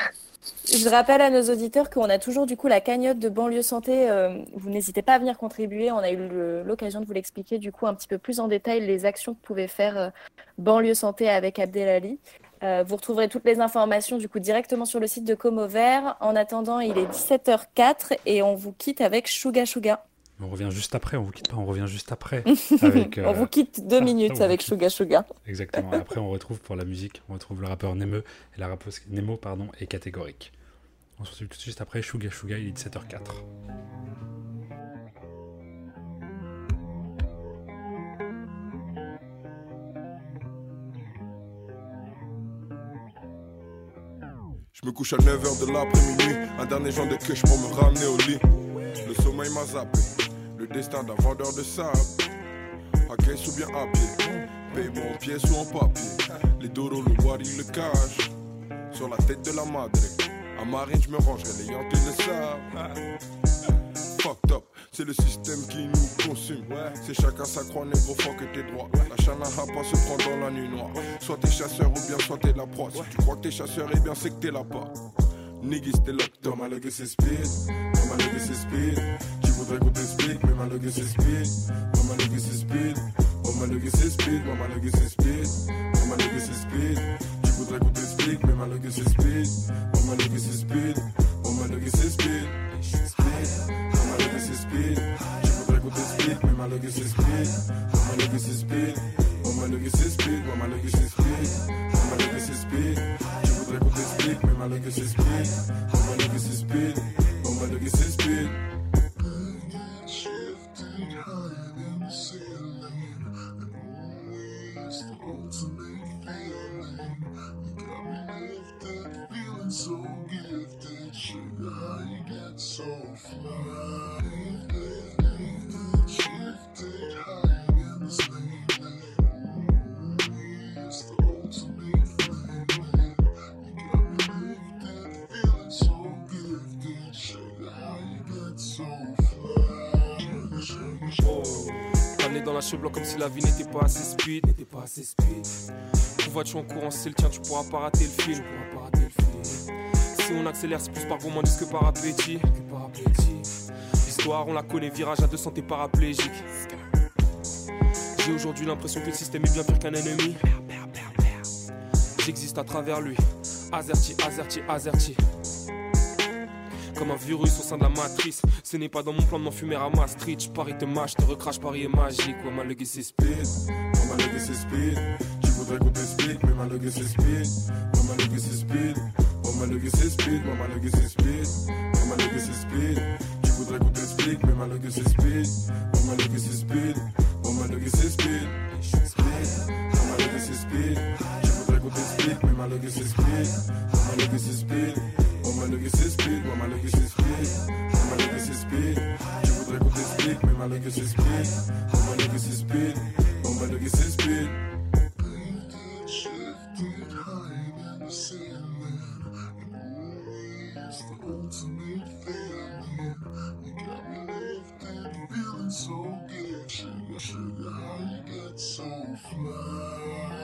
Je rappelle à nos auditeurs qu'on a toujours du coup la cagnotte de banlieue santé. Euh, vous n'hésitez pas à venir contribuer. On a eu l'occasion de vous l'expliquer du coup un petit peu plus en détail les actions que pouvait faire euh, banlieue santé avec Abdelali. Euh, vous retrouverez toutes les informations du coup directement sur le site de Como Vert. En attendant, il est 17h04 et on vous quitte avec Shuga Shuga. On revient juste après, on vous quitte pas, on revient juste après. (laughs) Avec, euh... on vous quitte deux minutes ah, avec Shuga Shuga. Exactement. Après, on retrouve pour la musique, on retrouve le rappeur Nemo et la rappeuse Nemo pardon est catégorique. On se retrouve tout de suite après Shuga Shuga, il est 17h04. Je me couche à 9h de l'après-midi, un dernier joint de queue pour me ramener au lit. Le sommeil m'a zappé, le destin d'un vendeur de sable. À caisse ou bien à pied, paiement en pièces ou en papier. Les doros, le wari, le cash, sur la tête de la madre. À marine, je me rangerai les yankees le savent. Fucked up, c'est le système qui nous consume. C'est chacun sa croix, négro, que t'es droit. La chanaha pas se prend dans la nuit noire. Soit t'es chasseur ou bien soit t'es la proie. Si tu crois que t'es chasseur, eh bien c'est que t'es là pas. Niggas, t'es locked up. Ma legacy speed, ma legacy speed. Tu voudrais qu'on t'explique, mais ma legacy speed. Ma legacy speed, ma legacy speed, ma legacy speed. Ma legacy speed. Tu voudrais qu'on t'explique, mais ma legacy speed. Ma legacy speed, ma legacy speed. Speed, ma legacy speed. Tu voudrais qu'on t'explique, mais ma legacy speed. Ma legacy speed, ma legacy speed, ma legacy speed. Ma legacy speed. Tu voudrais t'explique, mais ma legacy speed. My legacy speed, my legacy speed. Comme si la vie n'était pas assez speed, n'était pas assez speed. Tout va-tu en courant, c'est le tien, tu pourras pas rater le fil, tu pourras pas rater le. Si on accélère, c'est plus par gourmandise que par appétit. Que par appétit. L'histoire, on la connaît, virage à 200, t'es paraplégique. J'ai aujourd'hui l'impression que le système est bien pire qu'un ennemi. J'existe à travers lui. Azerty, Azerty, Azerty. Comme un virus au sein de la matrice. Ce n'est pas dans mon plan de m'enfumer à Maastricht. Je parie te mâche, te recrache, Paris est magique. Ouais, ma legacy speed. Oh ma legacy speed. Tu voudrais qu'on t'explique, mais ma legacy speed. Oh ma legacy speed. Oh ma legacy speed. Oh ma legacy speed. Oh ma legacy speed. Tu voudrais qu'on t'explique, mais ma legacy speed. Oh ma legacy speed. Oh ma speed. Speed. Oh ma legacy speed. Tu voudrais qu'on t'explique, mais ma legacy speed. Oh ma legacy speed. Oh ma legacy speed. Oh ma legacy speed. Oh ma legacy speed. Tu voudrais qu'on t'explique, mais ma legacy speed. Oh ma legacy speed. Oh ma legacy speed. Shifted high in the ceiling. It's the ultimate feeling. You got me lifted, feeling so good. Sugar, sugar, how you get so fly?